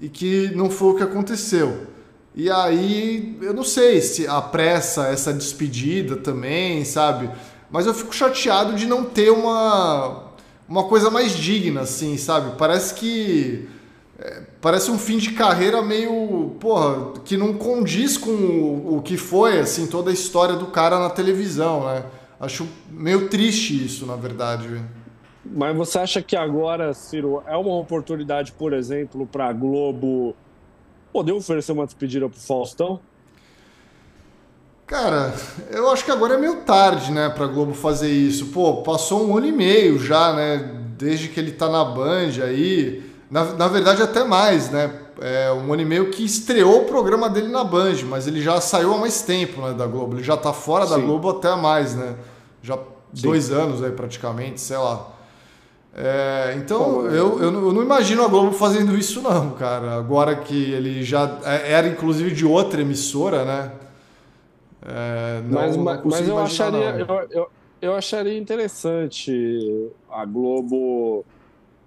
E que não foi o que aconteceu. E aí, eu não sei se apressa essa despedida também, sabe? Mas eu fico chateado de não ter uma, uma coisa mais digna, assim, sabe? Parece que. É, parece um fim de carreira meio. Porra, que não condiz com o, o que foi, assim, toda a história do cara na televisão, né? Acho meio triste isso, na verdade. Mas você acha que agora, Ciro, é uma oportunidade, por exemplo, para a Globo poder oferecer uma despedida pro Faustão? Cara, eu acho que agora é meio tarde, né, pra Globo fazer isso. Pô, passou um ano e meio já, né, desde que ele tá na Band aí. Na, na verdade, até mais, né? É um ano e meio que estreou o programa dele na Band, mas ele já saiu há mais tempo né, da Globo. Ele já tá fora Sim. da Globo até mais, né? Já Sim. dois anos aí praticamente, sei lá. É, então eu, eu, eu, não imagino a Globo fazendo isso não, cara. Agora que ele já é, era inclusive de outra emissora, né? É, não, mas, mas, mas eu acharia eu, eu, eu acharia interessante a Globo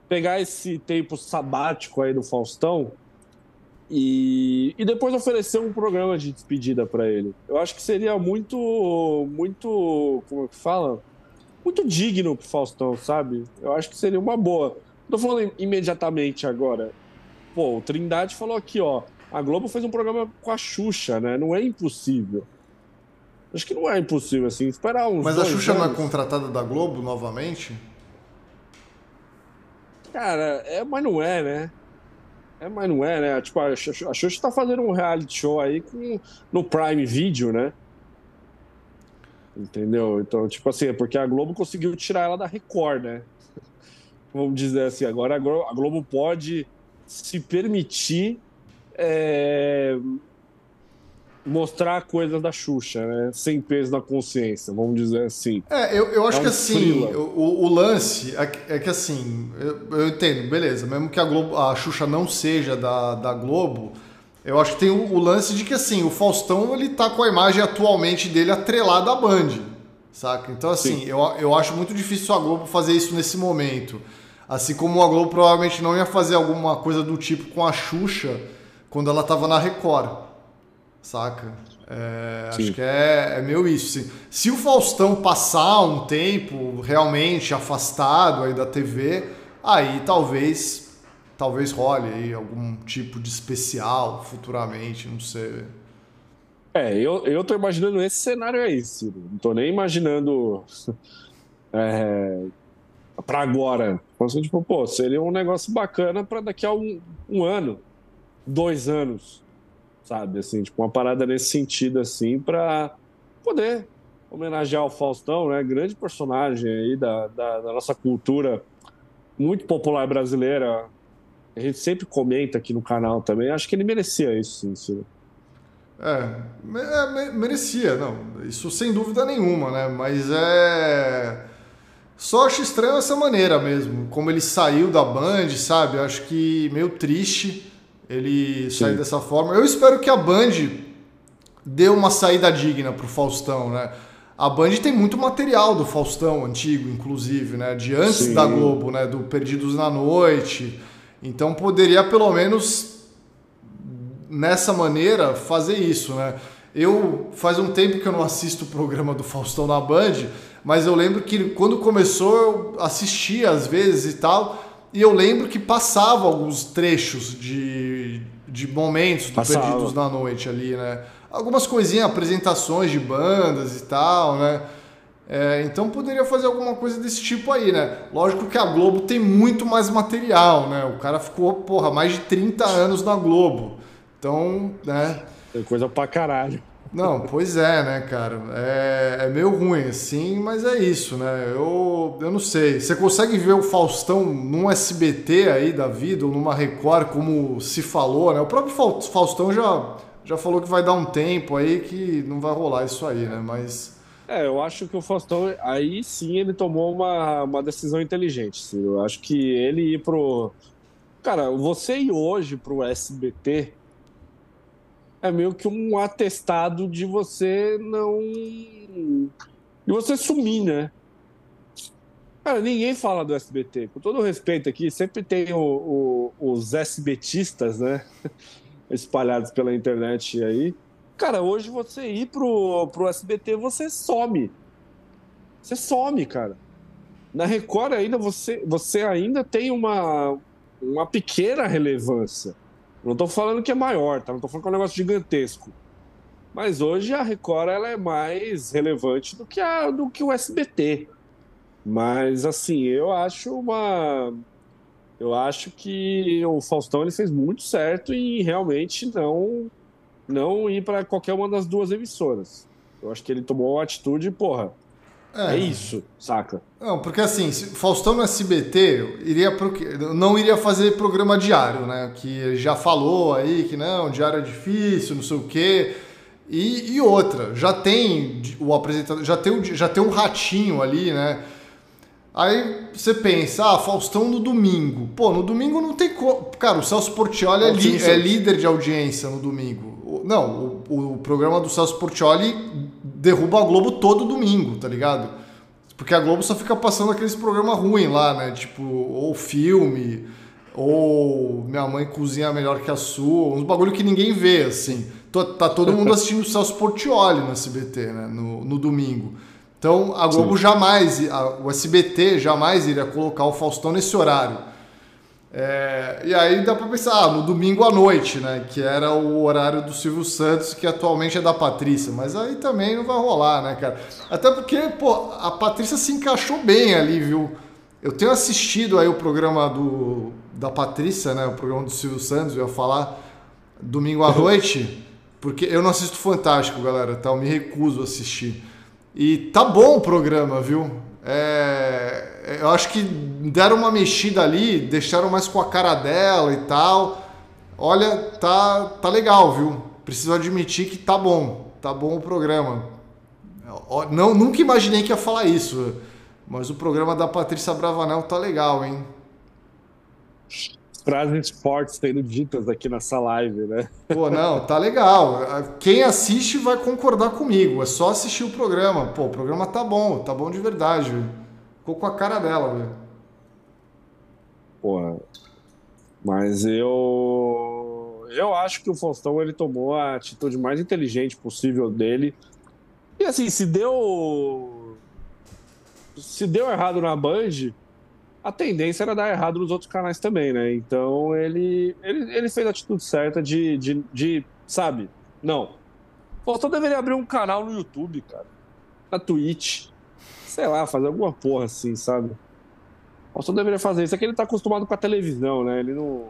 pegar esse tempo sabático aí do Faustão e, e depois oferecer um programa de despedida para ele. Eu acho que seria muito, muito, como é que fala? Muito digno pro Faustão, sabe? Eu acho que seria uma boa. Não tô falando imediatamente agora. Pô, o Trindade falou aqui, ó. A Globo fez um programa com a Xuxa, né? Não é impossível. Acho que não é impossível, assim, esperar uns. Mas a Xuxa anos. não é contratada da Globo novamente? Cara, é, mas não é, né? É, mas não é, né? Tipo, a Xuxa tá fazendo um reality show aí com, no Prime Video, né? Entendeu? Então, tipo assim, é porque a Globo conseguiu tirar ela da Record, né? Vamos dizer assim, agora a Globo pode se permitir é, mostrar coisas da Xuxa, né? Sem peso na consciência, vamos dizer assim. É, eu, eu acho é um que assim, o, o, lance é, é que assim, eu, eu, entendo, beleza, mesmo que a, Globo, a Xuxa não seja da, da Globo, eu acho que tem o, o, lance de que assim, o Faustão ele tá com a imagem atualmente dele atrelada à Band, saca? Então assim, eu, eu acho muito difícil a Globo fazer isso nesse momento. Assim como a Globo provavelmente não ia fazer alguma coisa do tipo com a Xuxa quando ela tava na Record saca? É, acho que é, é meio isso. Assim. Se o Faustão passar um tempo realmente afastado aí da TV, aí talvez talvez role aí algum tipo de especial futuramente, não sei. É, eu, eu tô imaginando esse cenário aí, Ciro. Não tô nem imaginando é, para agora. Então, tipo, pô, seria um negócio bacana para daqui a um, um ano, dois anos sabe? Assim, tipo, uma parada nesse sentido, assim, para poder homenagear o Faustão, né? Grande personagem aí da, da, da, nossa cultura muito popular brasileira. A gente sempre comenta aqui no canal também. Acho que ele merecia isso, sim, sim. É, é merecia, não. Isso sem dúvida nenhuma, né? Mas é. Só acho estranho essa maneira mesmo. Como ele saiu da Band, sabe? Acho que meio triste ele sair dessa forma. Eu espero que a Band dê uma saída digna pro Faustão, né? A Band tem muito material do Faustão antigo, inclusive, né? De antes Sim. da Globo, né? Do Perdidos na Noite. Então poderia pelo menos nessa maneira fazer isso, né? Eu faz um tempo que eu não assisto o programa do Faustão na Band, mas eu lembro que quando começou eu assistia às vezes e tal. E eu lembro que passava alguns trechos de, de momentos do passava. Perdidos na Noite ali, né? Algumas coisinhas, apresentações de bandas e tal, né? É, então poderia fazer alguma coisa desse tipo aí, né? Lógico que a Globo tem muito mais material, né? O cara ficou, porra, mais de 30 anos na Globo. Então, né? Tem coisa pra caralho. Não, pois é, né, cara? É, é meio ruim, assim, mas é isso, né? Eu, eu não sei. Você consegue ver o Faustão num SBT aí da vida, ou numa Record, como se falou, né? O próprio Faustão já, já falou que vai dar um tempo aí que não vai rolar isso aí, né? Mas. É, eu acho que o Faustão, aí sim ele tomou uma, uma decisão inteligente. Eu acho que ele ir pro. Cara, você ir hoje pro SBT é meio que um atestado de você não. de você sumir, né? Cara, ninguém fala do SBT. Com todo respeito aqui, sempre tem o, o, os SBTistas, né? Espalhados pela internet aí. Cara, hoje você ir pro, pro SBT, você some. Você some, cara. Na Record ainda você, você ainda tem uma, uma pequena relevância. Não estou falando que é maior, tá? Não estou falando que é um negócio gigantesco. Mas hoje a Record ela é mais relevante do que, a, do que o SBT. Mas assim, eu acho uma. Eu acho que o Faustão ele fez muito certo em realmente não não ir para qualquer uma das duas emissoras. Eu acho que ele tomou uma atitude, porra. É, é isso, saca? Não, porque assim, Faustão no SBT iria pro, não iria fazer programa diário, né? Que ele já falou aí que não, diário é difícil, não sei o quê. E, e outra, já tem o apresentador, já tem, já tem um ratinho ali, né? Aí você pensa, ah, Faustão no domingo. Pô, no domingo não tem como. Cara, o Celso Portioli é, li, é, líder de audiência no domingo. Não, o, programa do Celso Portioli derruba a Globo todo domingo, tá ligado? Porque a Globo só fica passando aqueles programas ruins lá, né? Tipo, ou filme, ou Minha Mãe Cozinha Melhor que a Sua, uns bagulho que ninguém vê, assim. Tá todo mundo assistindo o Celso Portioli no SBT, né? No, no domingo. Então a Globo Sim. jamais, a, o SBT jamais iria colocar o Faustão nesse horário. É, e aí dá para pensar, ah, no domingo à noite, né? Que era o horário do Silvio Santos, que atualmente é da Patrícia. Mas aí também não vai rolar, né, cara? Até porque, pô, a Patrícia se encaixou bem ali, viu? Eu tenho assistido aí o programa do, da Patrícia, né? O programa do Silvio Santos, eu ia falar domingo à noite. Porque eu não assisto Fantástico, galera, tá? Eu me recuso a assistir. E tá bom o programa, viu? É, eu acho que deram uma mexida ali, deixaram mais com a cara dela e tal. Olha, tá, tá legal, viu? Preciso admitir que tá bom. Tá bom o programa. Não, nunca imaginei que ia falar isso. Mas o programa da Patrícia Bravanel tá legal, hein? Frases fortes sendo ditas aqui nessa live, né? Pô, não, tá legal. Quem assiste vai concordar comigo. É só assistir o programa. Pô, o programa tá bom, tá bom de verdade. Ficou com a cara dela, velho. Porra. Mas eu. Eu acho que o Faustão ele tomou a atitude mais inteligente possível dele. E assim, se deu. Se deu errado na Band, a tendência era dar errado nos outros canais também, né? Então ele, ele, ele fez a atitude certa de, de, de sabe? Não. Faltou deveria abrir um canal no YouTube, cara. Na Twitch. Sei lá, fazer alguma porra assim, sabe? Faltou deveria fazer isso. É que ele tá acostumado com a televisão, né? Ele não,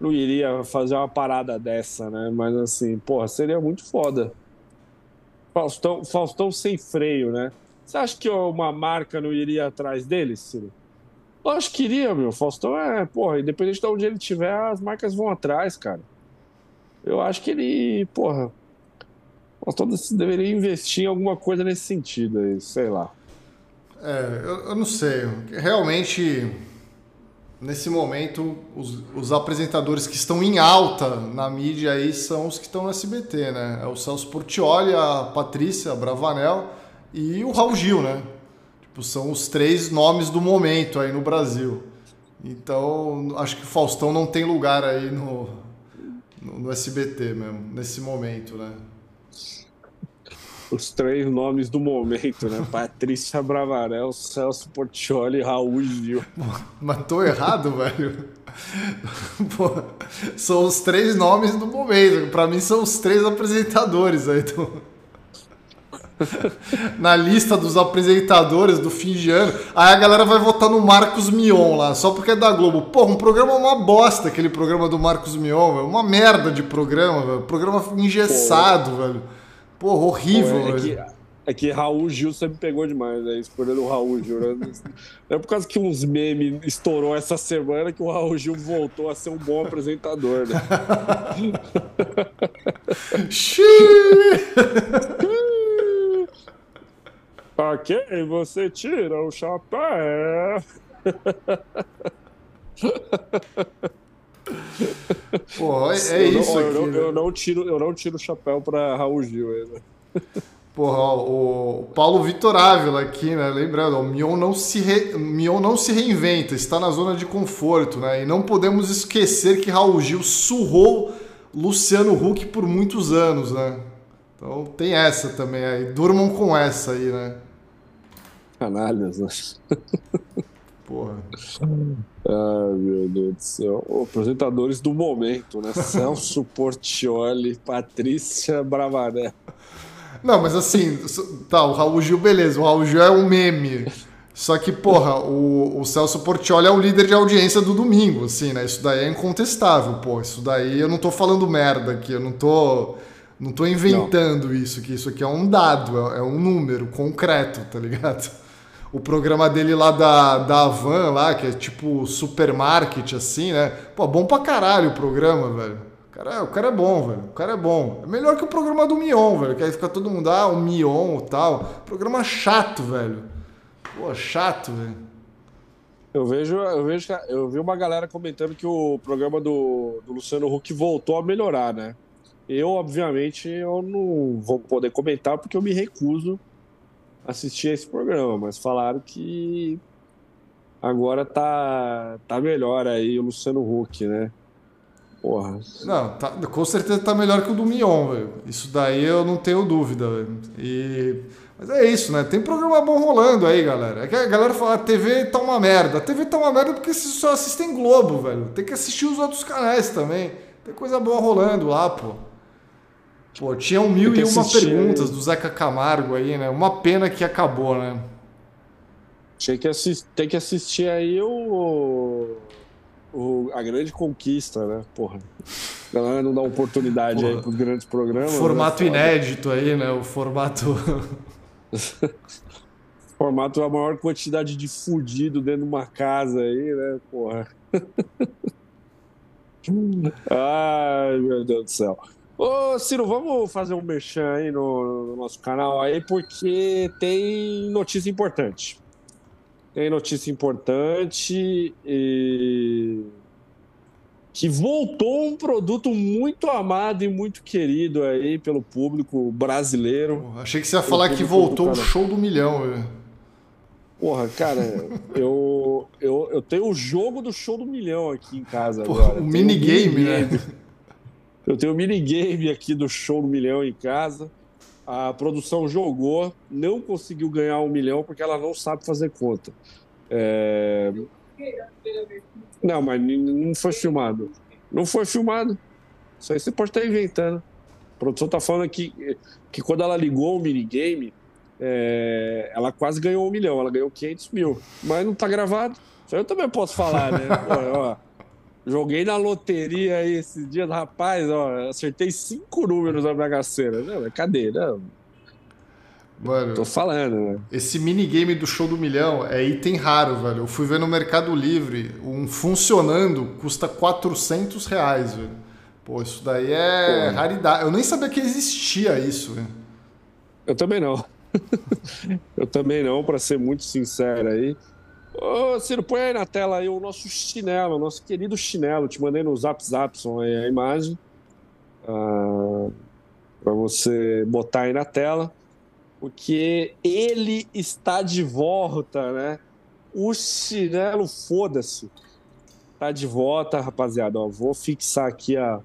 não iria fazer uma parada dessa, né? Mas assim, porra, seria muito foda. Faustão, Faustão sem freio, né? Você acha que uma marca não iria atrás dele, Ciro? Lógico que queria, meu. Faustão é, porra, independente de onde ele estiver, as marcas vão atrás, cara. Eu acho que ele, porra. Faustão deveria investir em alguma coisa nesse sentido aí, sei lá. É, eu, eu não sei. Realmente, nesse momento, os, os, apresentadores que estão em alta na mídia aí são os que estão no SBT, né? É o Celso Portioli, a Patrícia Bravanel e o Raul Gil, né? Tipo, são os três nomes do momento aí no Brasil. Então, acho que o Faustão não tem lugar aí no, no, no SBT mesmo, nesse momento, né? Os três nomes do momento, né? Patrícia Bravarel, Celso Portioli e Raul Gil. Mas tô errado, velho. Pô, são os três nomes do momento. Para mim, são os três apresentadores aí do, na lista dos apresentadores do fim de ano. Aí a galera vai votar no Marcos Mion lá, só porque é da Globo. Porra, um programa é uma bosta, aquele programa do Marcos Mion, velho. Uma merda de programa, velho. Programa engessado, Pô. velho. Porra, horrível, Pô, é velho. Que... É que Raul Gil sempre pegou demais, né? Escolhendo o Raul Gil. Né? É por causa que uns memes estourou essa semana que o Raul Gil voltou a ser um bom apresentador, né? Pra quem você tira o chapéu? Pô, é, é isso não, aqui. Eu, eu, não tiro, eu não tiro o chapéu pra Raul Gil ainda. Porra, o Paulo Vitor Ávila aqui, né? Lembrando, o Mion não, se re... Mion não se reinventa, está na zona de conforto, né? E não podemos esquecer que Raul Gil surrou Luciano Huck por muitos anos, né? Então tem essa também aí. Durmam com essa aí, né? Canalhas, né? Porra. Ai, meu Deus do céu. Oh, apresentadores do momento, né? Celso Portioli, Patrícia Bravaré. Não, mas assim, tá, o Raul Gil, beleza, o Raul Gil é um meme. Só que, porra, o, o Celso Portioli é o líder de audiência do domingo, assim, né? Isso daí é incontestável, pô. Isso daí eu não tô falando merda aqui, eu não tô Não tô inventando não. isso, que isso aqui é um dado, é, é um número concreto, tá ligado? O programa dele lá da, da Avan, lá, que é tipo supermarket, assim, né? Pô, bom pra caralho o programa, velho. O cara, o cara é bom, velho. O cara é bom. É melhor que o programa do Mion, velho. Que aí fica todo mundo, ah, o Mion e tal. Programa chato, velho. Pô, chato, velho. Eu vejo, eu vejo, eu vi uma galera comentando que o programa do, do Luciano Huck voltou a melhorar, né? Eu, obviamente, eu não vou poder comentar porque eu me recuso assistir a esse programa, mas falaram que agora tá, tá melhor aí o Luciano Huck, né? Porra. Não, tá, com certeza tá melhor que o do Mion, velho. Isso daí eu não tenho dúvida, velho. E... Mas é isso, né? Tem programa bom rolando aí, galera. É que a galera fala, a TV tá uma merda. A TV tá uma merda porque vocês só assistem Globo, velho. Tem que assistir os outros canais também. Tem coisa boa rolando lá, pô. Pô, tinha um mil e uma perguntas do Zeca Camargo aí, né? Uma pena que acabou, né? Tinha que assistir, tem que assistir aí o, o, a grande conquista, né? Porra. A galera não dá oportunidade Porra. aí pros grandes programas. Formato né? inédito aí, né? O formato. formato a maior quantidade de fudido dentro de uma casa aí, né? Porra. Ai, meu Deus do céu. Ô, Ciro, vamos fazer um merchan aí no, no, nosso canal aí, porque tem notícia importante. Tem notícia importante e... que voltou um produto muito amado e muito querido aí pelo público brasileiro. achei que você ia falar que voltou o show do milhão. Velho. Porra, cara, eu, eu, eu tenho o jogo do show do milhão aqui em casa Porra, agora. O minigame, né? Eu tenho o um minigame aqui do show do milhão em casa. A produção jogou, não conseguiu ganhar um milhão porque ela não sabe fazer conta. É... Não, mas não foi filmado. Não foi filmado. Isso aí você pode estar inventando. A produção está falando aqui que quando ela ligou o minigame, é... ela quase ganhou um milhão. Ela ganhou 500 mil. Mas não está gravado. Isso aí eu também posso falar, né? Pô, ó, Joguei na loteria aí esses dias, rapaz, ó, acertei cinco números na Sena. Não, cadê? Não. Mano, tô falando, né? Esse minigame do show do milhão é item raro, velho. Eu fui ver no Mercado Livre, um funcionando custa 400 reais, velho. Pô, isso daí é Pô. raridade. Eu nem sabia que existia isso, velho. Eu também não. Eu também não, para ser muito sincero aí. Ô, Ciro, põe aí na tela aí o nosso chinelo, o nosso querido chinelo. Te mandei no Zap Zapson aí a imagem. Ah, para você botar aí na tela. Porque ele está de volta, né? O chinelo, foda-se. Tá de volta, rapaziada. Ó, vou fixar aqui a,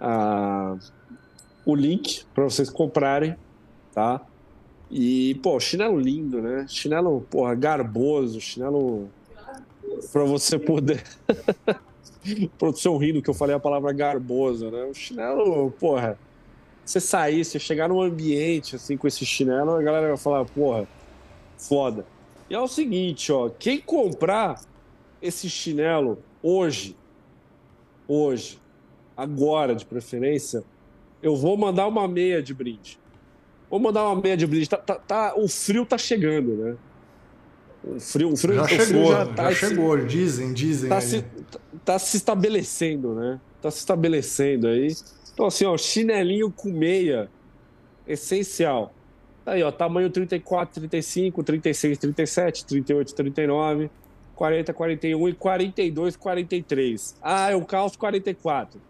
a, o link para vocês comprarem, tá? E, pô, chinelo lindo, né? Chinelo, porra, garboso, chinelo para você poder. Produção rindo que eu falei a palavra garboso, né? O chinelo, porra, você sair, você chegar num ambiente assim com esse chinelo, a galera vai falar, porra, foda. E é o seguinte, ó, quem comprar esse chinelo hoje, hoje, agora de preferência, eu vou mandar uma meia de brinde. Vou mandar uma média brinde. Tá, tá, tá, o frio tá chegando, né? O frio, o frio, já o chegou, frio já, tá já chegou. Dizem, dizem. Tá se, tá se estabelecendo, né? Tá se estabelecendo aí. Então, assim, ó, chinelinho com meia, essencial. Tá aí, ó, tamanho 34, 35, 36, 37, 38, 39, 40, 41 e 42, 43. Ah, eu calço 44.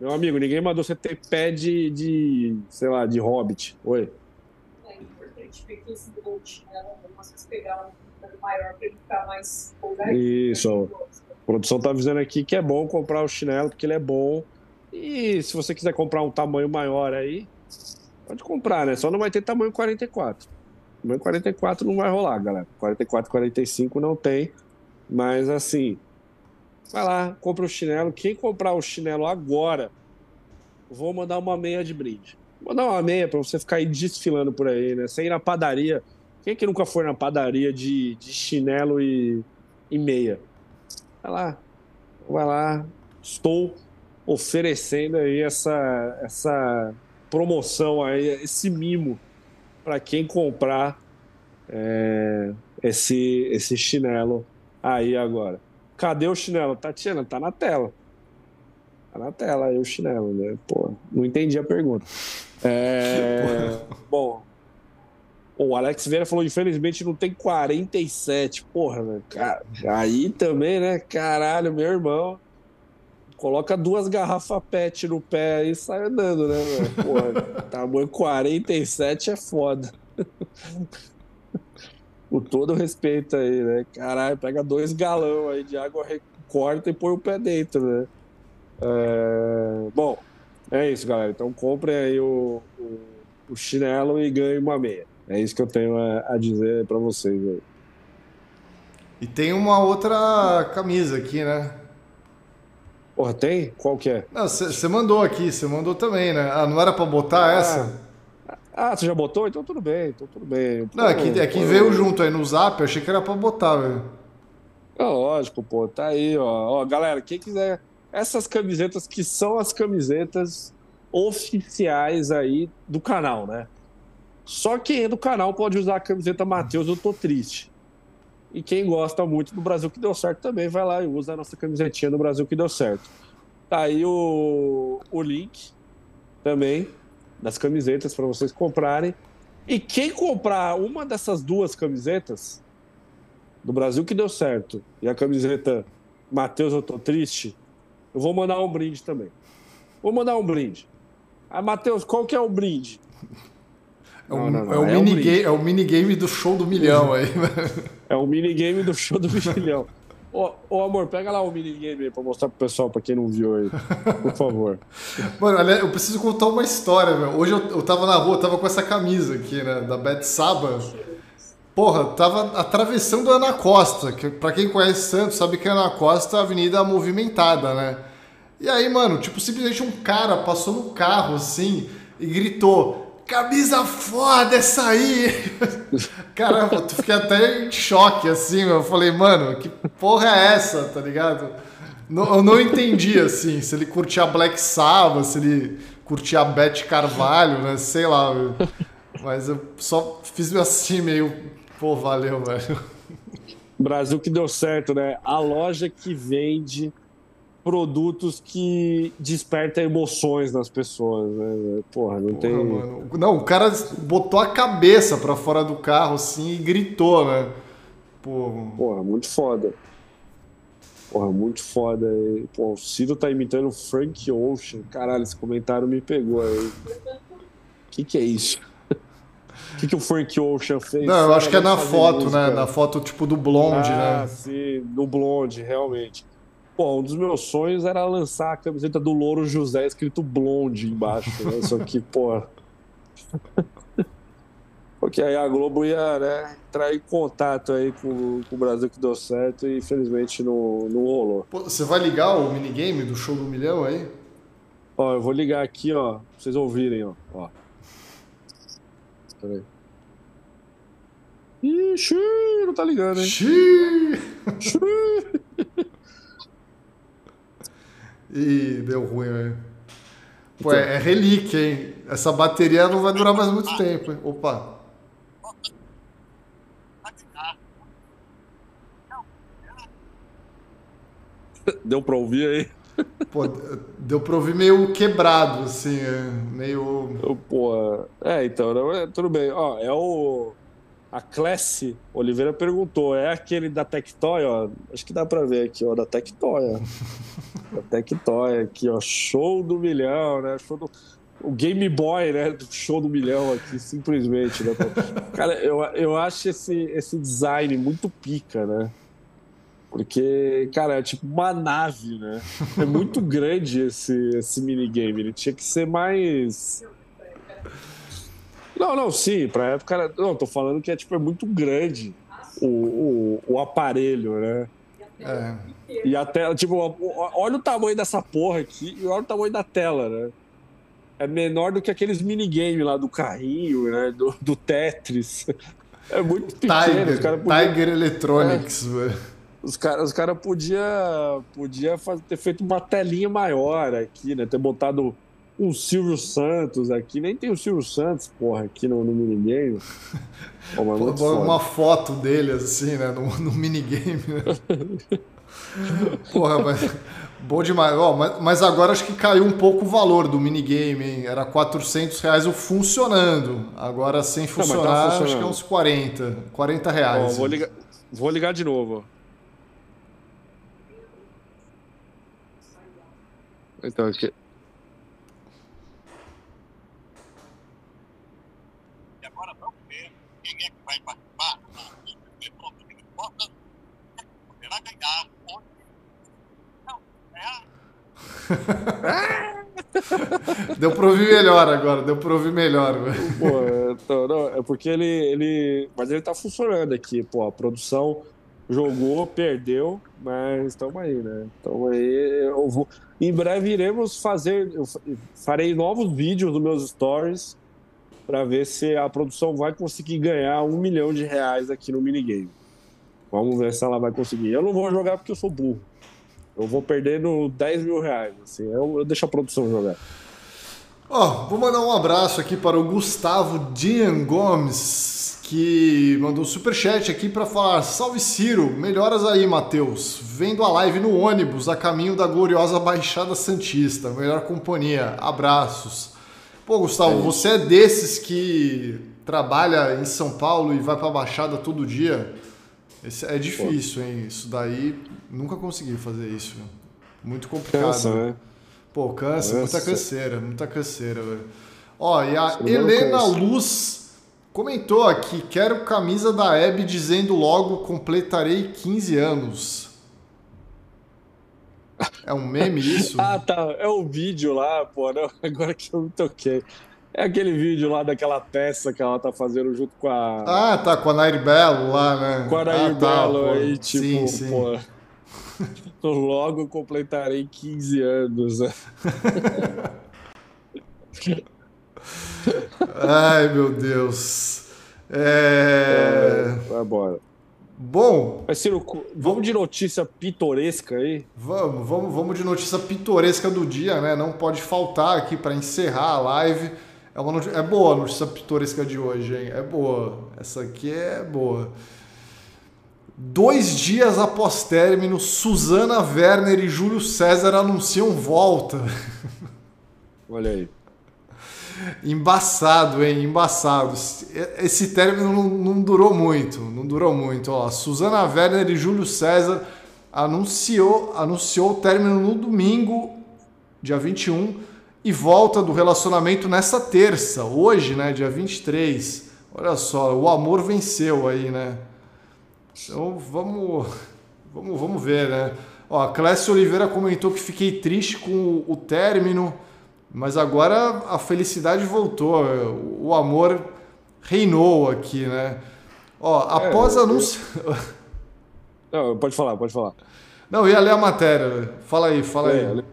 Meu amigo, ninguém mandou você ter pé de, de sei lá, de hobbit. Oi. É importante ver que esse bolt, né, vocês pegar um maior para ele ficar mais Isso. A produção tá avisando aqui que é bom comprar o chinelo, porque ele é bom. E se você quiser comprar um tamanho maior aí, pode comprar, né? Só não vai ter tamanho 44. Tamanho 44 não vai rolar, galera. 44, 45 não tem. Mas assim, Vai lá, compra o chinelo. Quem comprar o chinelo agora, vou mandar uma meia de brinde. Vou mandar uma meia para você ficar aí desfilando por aí, né? Você ir na padaria. Quem é que nunca foi na padaria de, de chinelo e, e meia? Vai lá. Vai lá. Estou oferecendo aí essa, essa promoção aí, esse mimo para quem comprar é, esse, esse chinelo aí agora. Cadê o chinelo? Tatiana, tá na tela. Tá na tela aí o chinelo, né? Pô, não entendi a pergunta. É, bom, o Alex Vera falou, infelizmente não tem 47. Porra, né? Cara, aí também, né? Caralho, meu irmão. Coloca duas garrafas PET no pé e sai andando, né, velho? Porra, tamanho 47 é foda. Com todo respeito aí, né? Caralho, pega dois galão aí de água, corta e põe o pé dentro, né? É... Bom, é isso, galera. Então comprem aí o, o, o chinelo e ganhem uma meia. É isso que eu tenho a, a dizer para vocês aí. E tem uma outra camisa aqui, né? Porra, tem? Qual que é? Você mandou aqui, você mandou também, né? Ah, não era para botar ah, essa? Ah, você já botou? Então tudo bem, então tudo bem. Não, é que, é que veio junto aí no zap, eu achei que era para botar, velho. É lógico, pô, tá aí, ó. ó. Galera, quem quiser essas camisetas que são as camisetas oficiais aí do canal, né? Só quem é do canal pode usar a camiseta Matheus, eu tô triste. E quem gosta muito do Brasil que deu certo também vai lá e usa a nossa camisetinha do Brasil que deu certo. Tá aí o, o link também das camisetas para vocês comprarem. E quem comprar uma dessas duas camisetas do Brasil que deu certo e a camiseta Matheus Eu Tô Triste, eu vou mandar um brinde também. Vou mandar um brinde. Ah, Matheus, qual que é o brinde? É, um, não, não, é, o é, minigame, é o minigame do show do milhão aí. É o minigame do show do milhão. Ô, ô, amor, pega lá o minigame aí pra mostrar pro pessoal, pra quem não viu aí. Por favor. Mano, eu preciso contar uma história, meu. Hoje eu, eu tava na rua, tava com essa camisa aqui, né? Da Beth Saba. Porra, tava atravessando a Ana Costa, que pra quem conhece Santos sabe que a Ana Costa é a avenida movimentada, né? E aí, mano, tipo, simplesmente um cara passou no carro assim e gritou: camisa foda essa aí. Caramba, tu fiquei até em choque, assim, eu falei, mano, que porra é essa, tá ligado? Não, eu não entendi, assim, se ele curtia Black Sabbath, se ele curtia Beth Carvalho, né, sei lá, mas eu só fiz assim, meio, pô, valeu, velho. Brasil que deu certo, né? A loja que vende produtos que despertam emoções nas pessoas, né? Porra, não Porra, tem. Mano. Não, o cara botou a cabeça para fora do carro assim e gritou, né? Porra. Porra, muito foda. Porra, muito foda. Pô, o Ciro tá imitando Frank Ocean. Caralho, esse comentário me pegou aí. O que, que é isso? O que, que o Frank Ocean fez? Não, eu acho que é na foto, música. né? Na foto tipo do Blonde, ah, né? Ah, sim, do Blonde, realmente. Pô, um dos meus sonhos era lançar a camiseta do Louro José escrito blonde embaixo, né? Só que, pô. Porque aí a Globo ia né, entrar em contato aí com, com, o Brasil que deu certo e infelizmente não, não rolou. Pô, você vai ligar o minigame do show do milhão aí? Ó, eu vou ligar aqui, ó, pra vocês ouvirem, ó. ó. Peraí. Ixi, não tá ligando, hein? Xiii. Xiii. Ih, deu ruim, velho. Pô, é, é relíquia, hein? Essa bateria não vai durar mais muito tempo, hein? Opa. Deu pra ouvir aí? Pô, deu pra ouvir meio quebrado, assim, é, meio. Pô, é, então, é, tudo bem. Ó, é o. A Classe Oliveira perguntou: é aquele da Tectoy, ó? Acho que dá pra ver aqui, ó, da Tectoy, ó. da Tectoy aqui, ó. Show do milhão, né? Show do. O Game Boy, né? Do show do milhão aqui, simplesmente, né? Cara, eu, eu acho esse, esse design muito pica, né? Porque, cara, é tipo uma nave, né? É muito grande esse, esse minigame. Ele tinha que ser mais não, não, sim, pra época. Não, tô falando que é, tipo, é muito grande o, o, o aparelho, né? É. E a tela, tipo, olha o tamanho dessa porra aqui e olha o tamanho da tela, né? É menor do que aqueles minigames lá do carrinho, né? Do, do Tetris. É muito pequeno. Tiger, cara podia... Tiger Electronics, é. velho. Os caras os cara podiam podia ter feito uma telinha maior aqui, né? Ter botado o Silvio Santos aqui. Nem tem o Silvio Santos, porra, aqui no, no minigame. Pô, uma foto dele, assim, né? No, no minigame, né? porra, mas. Bom demais. Mas, mas, agora acho que caiu um pouco o valor do minigame, hein? Era 400 reais o funcionando. Agora sem funcionar, Não, acho que é uns 40. 40 reais. Oh, vou, ligar, vou ligar de novo. Então, aqui. E agora vamos ver quem é que vai participar poderá ganhar deu pra ouvir melhor agora, deu pra ouvir melhor. Pô, então, não, é porque ele, ele. Mas ele tá funcionando aqui, pô. A produção jogou, perdeu, mas estamos aí, né? Então aí eu vou. Em breve iremos fazer. Eu farei novos vídeos dos meus stories para ver se a produção vai conseguir ganhar um milhão de reais aqui no minigame. Vamos ver se ela vai conseguir. Eu não vou jogar porque eu sou burro. Eu vou perdendo 10 mil reais. Assim, eu, eu deixo a produção jogar. Ó, oh, vou mandar um abraço aqui para o Gustavo Dian Gomes, que mandou um superchat aqui para falar: Salve Ciro, melhoras aí, Matheus. Vendo a live no ônibus a caminho da gloriosa Baixada Santista. Melhor companhia. Abraços. Pô, Gustavo, é você é desses que trabalha em São Paulo e vai para a Baixada todo dia? Esse é difícil, hein? Isso daí Nunca consegui fazer isso. Muito complicado. Cansa, né? Pô, cansa, muita canseira, muita canseira, velho. Ó, e a Helena Luz comentou aqui: quero camisa da Hebe dizendo logo completarei 15 anos. É um meme isso? ah, tá. É o um vídeo lá, pô. Não, agora que eu me toquei. É aquele vídeo lá daquela peça que ela tá fazendo junto com a. Ah, tá, com a Nair Belo lá, né? Com a Nair ah, tá, Belo aí, tipo, sim, sim. pô. Logo completarei 15 anos. Ai, meu Deus. É... é vai embora. Bom. Mas, Ciro, vamos de notícia pitoresca aí? Vamos, vamos, vamos de notícia pitoresca do dia, né? Não pode faltar aqui para encerrar a live. É, uma notícia, é boa a notícia pitoresca de hoje, hein? É boa. Essa aqui é boa. Dois dias após término, Suzana Werner e Júlio César anunciam volta. Olha aí. Embaçado, hein? Embaçado. Esse término não, não durou muito. Não durou muito. Ó, Suzana Werner e Júlio César anunciou, anunciou o término no domingo, dia 21, e volta do relacionamento nessa terça, hoje, né? Dia 23. Olha só, o amor venceu aí, né? Então vamos, vamos, vamos ver, né? Ó, a Clécia Oliveira comentou que fiquei triste com o, término, mas agora a felicidade voltou, o amor reinou aqui, né? Ó, é, após é, anúncio. Não, pode falar, pode falar. Não, eu ia ler a matéria. Fala aí, fala é, aí.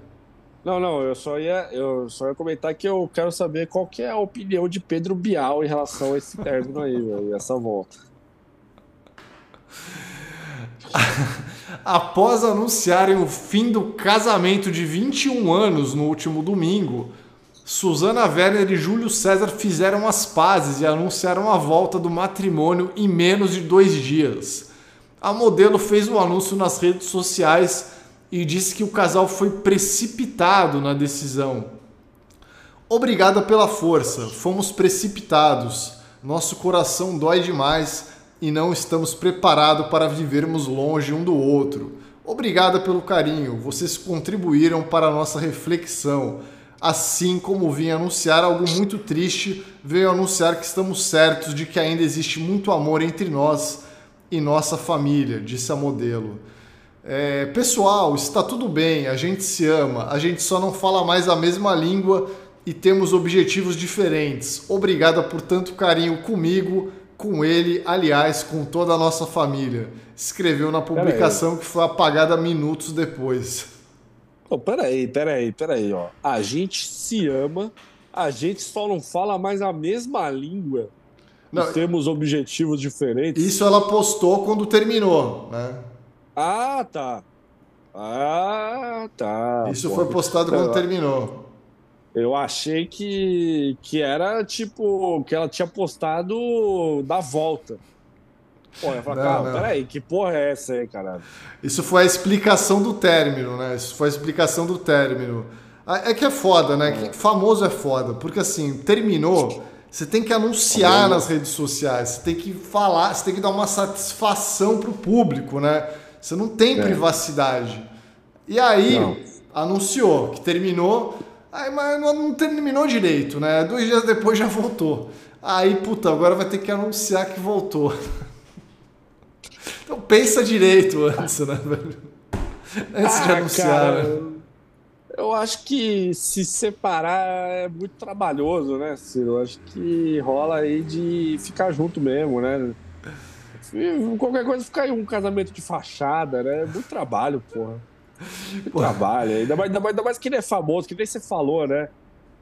Não, não, eu só ia, eu só ia comentar que eu quero saber qual que é a opinião de Pedro Bial em relação a esse término aí, véio, essa volta. Após anunciarem o fim do casamento de 21 anos no último domingo, Susana Werner e Júlio César fizeram as pazes e anunciaram a volta do matrimônio em menos de dois dias. A modelo fez o um anúncio nas redes sociais e disse que o casal foi precipitado na decisão. Obrigada pela força, fomos precipitados. Nosso coração dói demais e não estamos preparados para vivermos longe um do outro. Obrigada pelo carinho, vocês contribuíram para a nossa reflexão. Assim como vim anunciar algo muito triste, veio anunciar que estamos certos de que ainda existe muito amor entre nós e nossa família, disse a modelo. É, pessoal, está tudo bem, a gente se ama, a gente só não fala mais a mesma língua e temos objetivos diferentes. Obrigada por tanto carinho comigo, com ele, aliás, com toda a nossa família. Escreveu na publicação que foi apagada minutos depois. Oh, peraí, peraí, peraí, ó. A gente se ama, a gente só não fala mais a mesma língua. Não, temos objetivos diferentes. Isso ela postou quando terminou, né? Ah, tá. Ah, tá. Isso Pô, foi postado quando terminou. Eu achei que, que era tipo que ela tinha postado da volta. Pô, eu falei, calma, peraí, que porra é essa aí, caralho? Isso foi a explicação do término, né? Isso foi a explicação do término. É que é foda, né? É. Famoso é foda. Porque assim, terminou, você tem que anunciar nas redes sociais, você tem que falar, você tem que dar uma satisfação pro público, né? Você não tem é. privacidade. E aí, não. anunciou que terminou, aí, mas não terminou direito, né? Dois dias depois já voltou. Aí, puta, agora vai ter que anunciar que voltou. Então pensa direito antes, né, velho? Antes ah, de anunciar. Cara, né? Eu acho que se separar é muito trabalhoso, né, Ciro? Eu acho que rola aí de ficar junto mesmo, né? Qualquer coisa ficar aí um casamento de fachada, né? É muito trabalho, porra. Trabalho. Ainda mais, ainda, mais, ainda mais que ele é famoso, que nem você falou, né?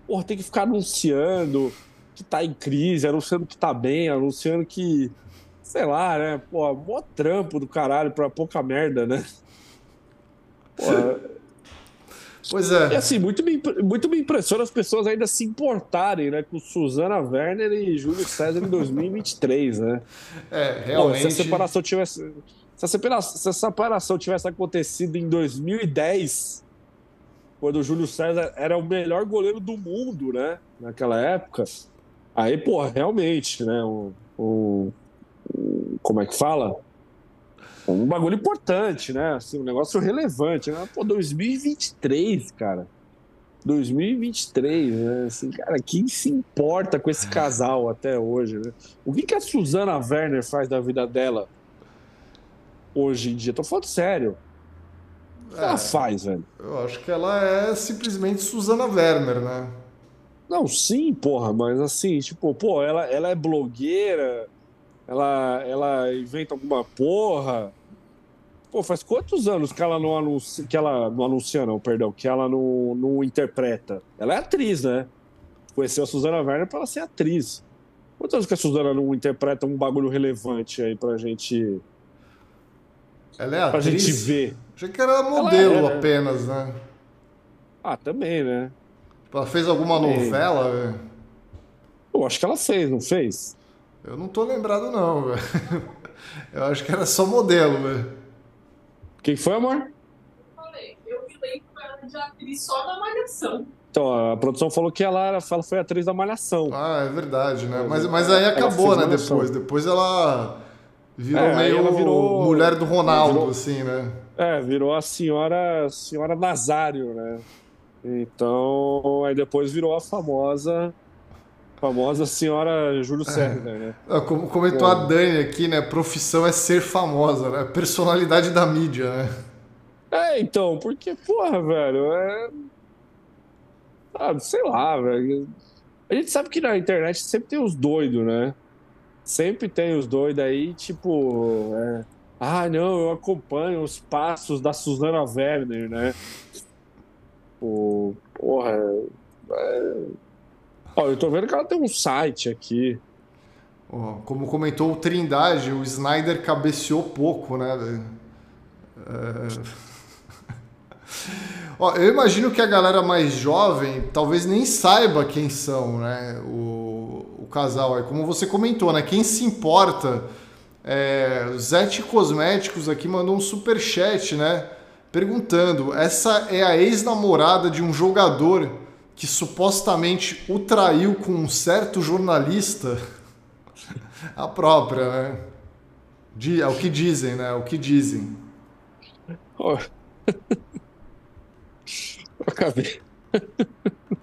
Porra, tem que ficar anunciando que tá em crise, anunciando que tá bem, anunciando que sei lá, né? Pô, mó trampo do caralho pra pouca merda, né? Pô, pois é. E assim, muito me, muito me impressiona as pessoas ainda se importarem, né? Com Suzana Werner e Júlio César em 2023, né? É, realmente. Pô, se a separação tivesse. Se a, separação, se a separação tivesse acontecido em 2010, quando o Júlio César era o melhor goleiro do mundo, né? Naquela época. Aí, pô, realmente, né? O, como é que fala? Um bagulho importante, né? Assim, um negócio relevante. Né? Pô, 2023, cara. 2023, né? Assim, cara, quem se importa com esse casal até hoje, né? O que, que a Suzana Werner faz da vida dela hoje em dia? Tô falando sério. O que é, ela faz, velho? Eu acho que ela é simplesmente Suzana Werner, né? Não, sim, porra, mas assim, tipo, pô, ela, ela é blogueira, ela, ela inventa alguma porra. Pô, faz quantos anos que ela não anuncia, que ela não anuncia, não, perdão, que ela não, não interpreta? Ela é atriz, né? Conheceu a Suzana Werner para ela ser atriz. Quantos anos que a Suzana não interpreta um bagulho relevante aí pra gente. Ela é atriz? Pra gente ver. Achei que era modelo é, né? apenas, né? Ah, também, né? Ela fez alguma novela, velho? Eu acho que ela fez, não fez? Eu não tô lembrado, não, velho. Eu acho que era só modelo, velho. Quem foi, amor? Eu falei, eu me lembro ela de atriz só da Malhação. Então, a produção falou que ela, ela foi atriz da Malhação. Ah, é verdade, né? Mas, mas aí acabou, né, depois. Depois ela virou é, meio ela virou, mulher do Ronaldo, virou, assim, né? É, virou a senhora, senhora Nazário, né? Então, aí depois virou a famosa famosa senhora Júlio César, né? É, como comentou a Dani aqui, né? Profissão é ser famosa, né? Personalidade da mídia, né? É, então, porque, porra, velho, é. Ah, sei lá, velho. A gente sabe que na internet sempre tem os doidos, né? Sempre tem os doidos aí, tipo. É... Ah, não, eu acompanho os passos da Suzana Werner, né? O, porra. É... Ó, eu tô vendo que ela tem um site aqui. como comentou o Trindade, o Snyder cabeceou pouco, né? É... Ó, eu imagino que a galera mais jovem talvez nem saiba quem são, né? O casal aí. Como você comentou, né? Quem se importa. É, Zete Cosméticos aqui mandou um super chat, né? Perguntando: essa é a ex-namorada de um jogador que supostamente o traiu com um certo jornalista, a própria, né? é o que dizem, né? É o que dizem. Oh. Acabei.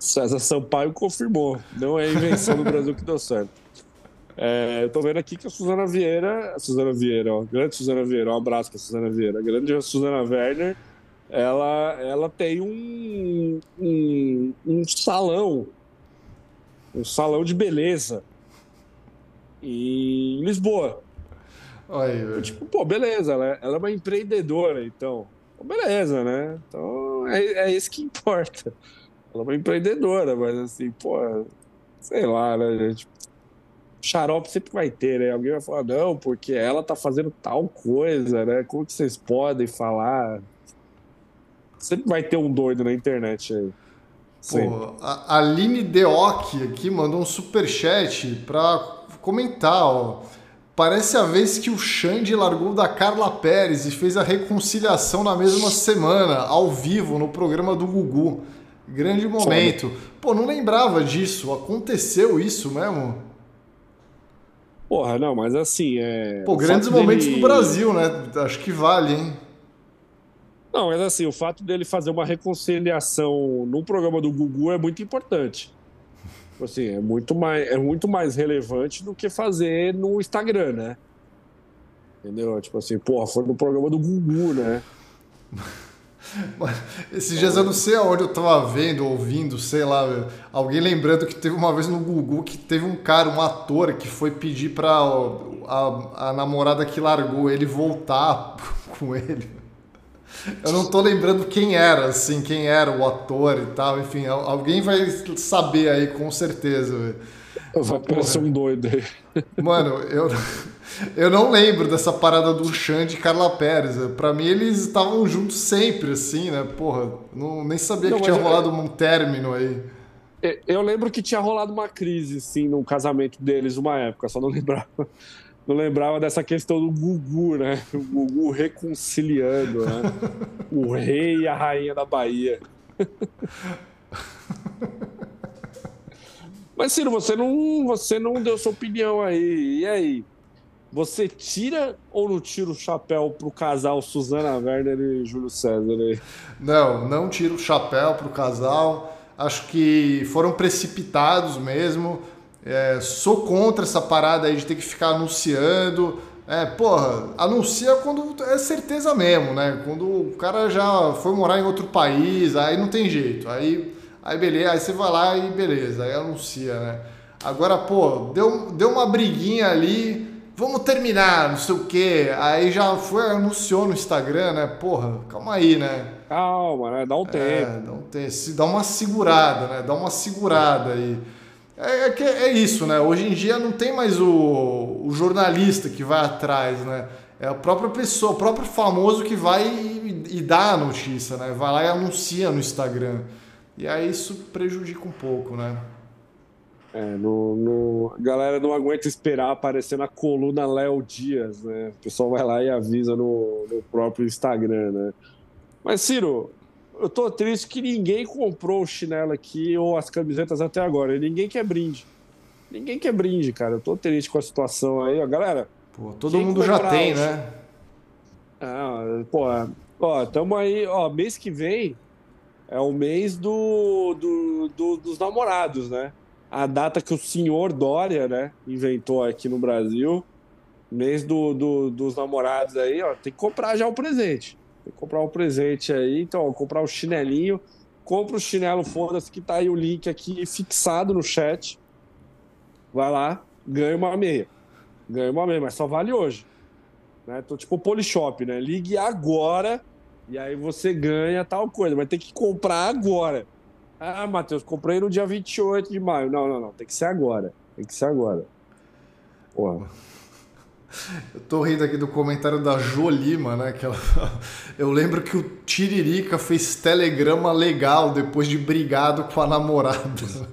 César Sampaio confirmou. Não é invenção do Brasil que deu certo. É, eu tô vendo aqui que a Suzana Vieira. A Suzana Vieira, ó. Grande Suzana Vieira, um abraço pra Suzana Vieira. A grande Suzana Werner ela, ela tem um, um, um salão, um salão de beleza em Lisboa. Oi, tipo, pô, beleza, ela, é, ela é uma empreendedora, então. Beleza, né? Então é, é isso que importa. Ela é uma empreendedora, mas assim, pô, sei lá, né, gente? Xarope sempre vai ter, né? Alguém vai falar, não, porque ela tá fazendo tal coisa, né? Como que vocês podem falar? Sempre vai ter um doido na internet aí. Pô, a Aline Deoc aqui mandou um superchat para comentar, ó. Parece a vez que o Xande largou da Carla Pérez e fez a reconciliação na mesma semana, ao vivo, no programa do Gugu. Grande momento. Pô, não lembrava disso. Aconteceu isso mesmo? Porra, não, mas assim, é. Pô, grandes momentos dele... do Brasil, né? Acho que vale, hein? Não, mas assim, o fato dele fazer uma reconciliação no programa do Gugu é muito importante. Assim, é muito mais, é muito mais relevante do que fazer no Instagram, né? Entendeu? Tipo assim, porra, foi no programa do Gugu, né? Esses dias eu não sei aonde eu tava vendo, ouvindo, sei lá, alguém lembrando que teve uma vez no Gugu que teve um cara, um ator, que foi pedir pra a, a namorada que largou ele voltar com ele. Eu não tô lembrando quem era, assim, quem era o ator e tal. Enfim, alguém vai saber aí com certeza. Vai parecer um doido aí. Mano, eu, eu não lembro dessa parada do Xande e Carla Pérez. Pra mim, eles estavam juntos sempre, assim, né? Porra, não, nem sabia não, que tinha rolado um término aí. Eu lembro que tinha rolado uma crise, sim, no casamento deles uma época, só não lembrava não lembrava dessa questão do Gugu, né? O Gugu reconciliando, né? O rei e a rainha da Bahia. Mas, Ciro, você não, você não deu sua opinião aí. E aí? Você tira ou não tira o chapéu pro casal Suzana Werner e Júlio César aí? Não, não tiro o chapéu pro casal. Acho que foram precipitados mesmo. É, sou contra essa parada aí de ter que ficar anunciando. É, porra, anuncia quando é certeza mesmo, né? Quando o cara já foi morar em outro país, aí não tem jeito. Aí, aí beleza, aí você vai lá e beleza, aí anuncia, né? Agora, pô, deu, deu uma briguinha ali, vamos terminar, não sei o quê. Aí já foi, anunciou no Instagram, né? Porra, calma aí, né? Calma, né? Dá um é, tempo. Dá, um tempo. dá uma segurada, né? Dá uma segurada aí. É, é, é, isso, né? Hoje em dia não tem mais o, o jornalista que vai atrás, né? É a própria pessoa, o próprio famoso que vai e, e, dá a notícia, né? Vai lá e anuncia no Instagram. E aí isso prejudica um pouco, né? É, no, no... a galera não aguenta esperar aparecer na coluna Léo Dias, né? O pessoal vai lá e avisa no, no próprio Instagram, né? Mas, Ciro, eu tô triste que ninguém comprou o chinelo aqui ou as camisetas até agora. ninguém quer brinde. Ninguém quer brinde, cara. Eu tô triste com a situação aí, ó. Galera. Pô, todo mundo já tem, né? Ah, pô, ó, tamo aí, ó, mês que vem é o mês do, do, do, dos namorados, né? A data que o senhor Dória, né, inventou aqui no Brasil. Mês do, do, dos namorados aí, ó, tem que comprar já o presente. Tem que comprar um presente aí. Então, ó, comprar o chinelinho. Compra o chinelo, foda-se, que tá aí o link aqui fixado no chat. Vai lá, ganha uma meia. Ganha uma meia, mas só vale hoje. Né? Então, tipo Polishop, né? Ligue agora e aí você ganha tal coisa. Mas tem que comprar agora. Ah, Matheus, comprei no dia 28 de maio. Não, não, não. Tem que ser agora. Tem que ser agora. Porra. Eu tô rindo aqui do comentário da Jolima, né? Que ela... Eu lembro que o Tiririca fez telegrama legal depois de brigado com a namorada.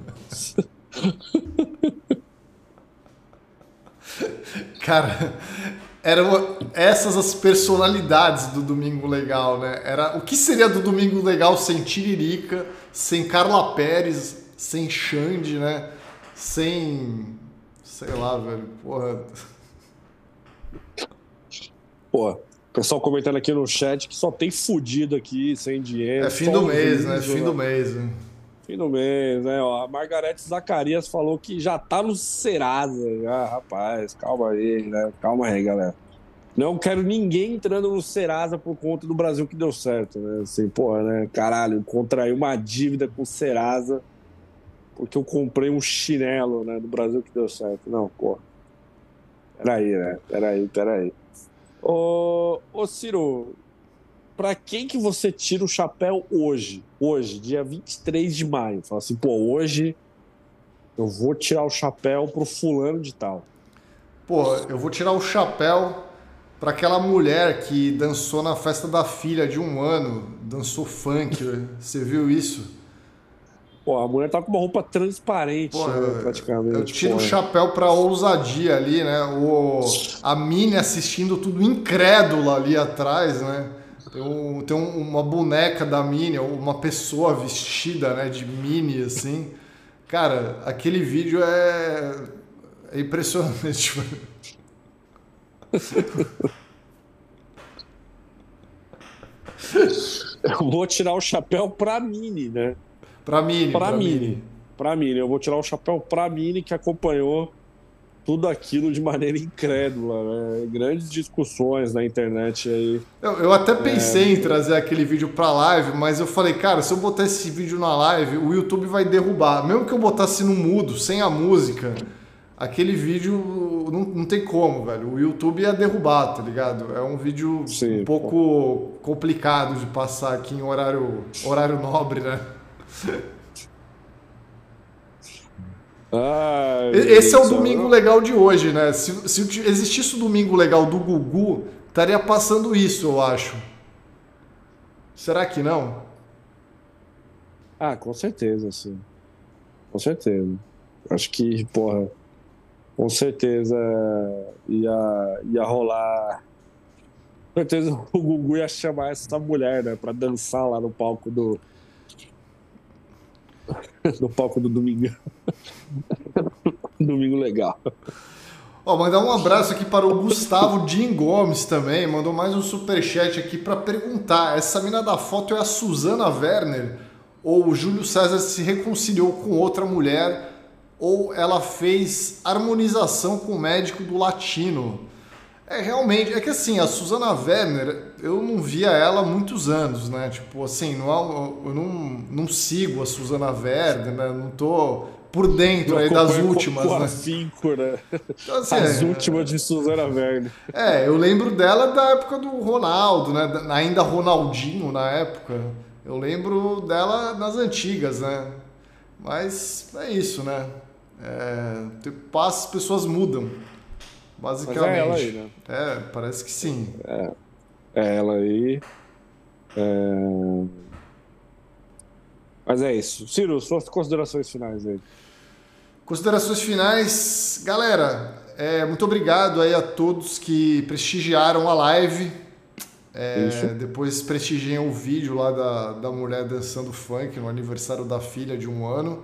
Cara, eram essas as personalidades do Domingo Legal, né? Era o que seria do Domingo Legal sem Tiririca, sem Carla Pérez, sem Xande, né? Sem sei lá, velho, porra. Pô, pessoal comentando aqui no chat que só tem fudido aqui, sem dinheiro. É fim do mês, né? Fim do mês, né? Fim do mês, né? Ó, a Margarete Zacarias falou que já tá no Serasa. Já, rapaz, calma aí, né? Calma aí, galera. Não quero ninguém entrando no Serasa por conta do Brasil que deu certo, né? Assim, porra, né? Caralho, contraí uma dívida com o Serasa porque eu comprei um chinelo, né? Do Brasil que deu certo. Não, porra. Peraí, né? Peraí, peraí. Ô, ô Ciro, para quem que você tira o chapéu hoje? Hoje, dia 23 de maio. Fala assim, pô, hoje eu vou tirar o chapéu pro fulano de tal. Pô, eu vou tirar o chapéu para aquela mulher que dançou na festa da filha de um ano, dançou funk. Você viu isso? Pô, a mulher tá com uma roupa transparente, Pô, né, praticamente. Eu tiro o chapéu pra ousadia ali, né? O, a Mini assistindo tudo incrédula ali atrás, né? Tem, um, tem um, uma boneca da Mini, uma pessoa vestida né, de Mini, assim. Cara, aquele vídeo é, é impressionante. Eu vou tirar o chapéu pra Mini, né? Pra Mini. Pra, pra Mini. Mini. Pra Mini. Eu vou tirar o chapéu pra Mini que acompanhou tudo aquilo de maneira incrédula. Né? Grandes discussões na internet aí. Eu, eu até pensei é... em trazer aquele vídeo pra live, mas eu falei, cara, se eu botar esse vídeo na live, o YouTube vai derrubar. Mesmo que eu botasse no mudo, sem a música, aquele vídeo não, não tem como, velho. O YouTube ia derrubar, tá ligado? É um vídeo Sim, um pouco pô. complicado de passar aqui em horário, horário nobre, né? Ah, Esse é o domingo legal de hoje, né? Se, se existisse o domingo legal do Gugu, estaria passando isso, eu acho. Será que não? Ah, com certeza, sim. Com certeza. Acho que, porra, com certeza ia, ia rolar. Com certeza o Gugu ia chamar essa mulher, né, pra dançar lá no palco do. no palco do Domingo. Domingo legal. Ó, mandar um abraço aqui para o Gustavo Jim Gomes também. Mandou mais um superchat aqui para perguntar: essa mina da foto é a Suzana Werner? Ou o Júlio César se reconciliou com outra mulher? Ou ela fez harmonização com o médico do latino? É, realmente, é que assim, a Susana Werner, eu não via ela há muitos anos, né? Tipo, assim, não, eu não, não sigo a Susana Werner, né? Não tô por dentro aí das últimas, com, com né? Cinco, né? Então, assim, As é, últimas de Susana Werner. É, eu lembro dela da época do Ronaldo, né? Ainda Ronaldinho na época. Eu lembro dela nas antigas, né? Mas é isso, né? É, passa, as pessoas mudam. Basicamente. Mas é ela aí, né? É, parece que sim. É, é ela aí. É... Mas é isso. Ciro, suas considerações finais aí. Considerações finais, galera. É, muito obrigado aí a todos que prestigiaram a live. É, depois prestigiem o vídeo lá da, da mulher dançando funk no aniversário da filha de um ano.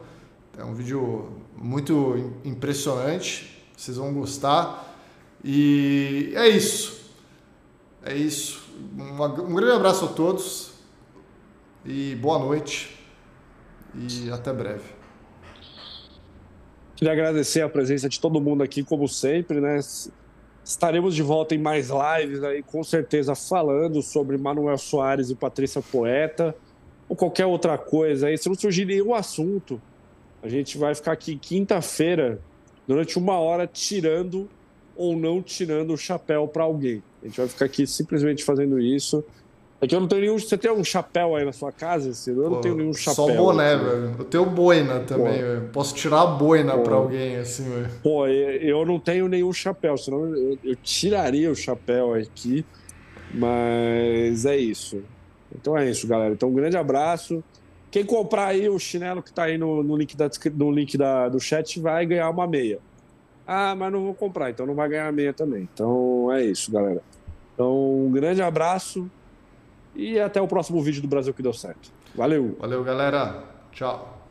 É um vídeo muito impressionante. Vocês vão gostar. E é isso. É isso. Um grande abraço a todos e boa noite. E até breve. Queria agradecer a presença de todo mundo aqui, como sempre, né? Estaremos de volta em mais lives aí, com certeza, falando sobre Manuel Soares e Patrícia Poeta, ou qualquer outra coisa aí. Se não surgir nenhum assunto, a gente vai ficar aqui quinta-feira, durante uma hora, tirando ou não tirando o chapéu para alguém. A gente vai ficar aqui simplesmente fazendo isso. É que eu não tenho nenhum. Você tem um chapéu aí na sua casa, Ciro? Eu Pô, não tenho nenhum chapéu. Só boné, assim. velho. Eu tenho boina também, velho. Posso tirar a boina para alguém, assim, velho. Pô, eu não tenho nenhum chapéu, senão eu, eu tiraria o chapéu aqui. Mas é isso. Então é isso, galera. Então um grande abraço. Quem comprar aí o chinelo que tá aí no, no link, da, no link da, do chat vai ganhar uma meia. Ah, mas não vou comprar, então não vai ganhar meia também. Então é isso, galera. Então, um grande abraço e até o próximo vídeo do Brasil que deu certo. Valeu. Valeu, galera. Tchau.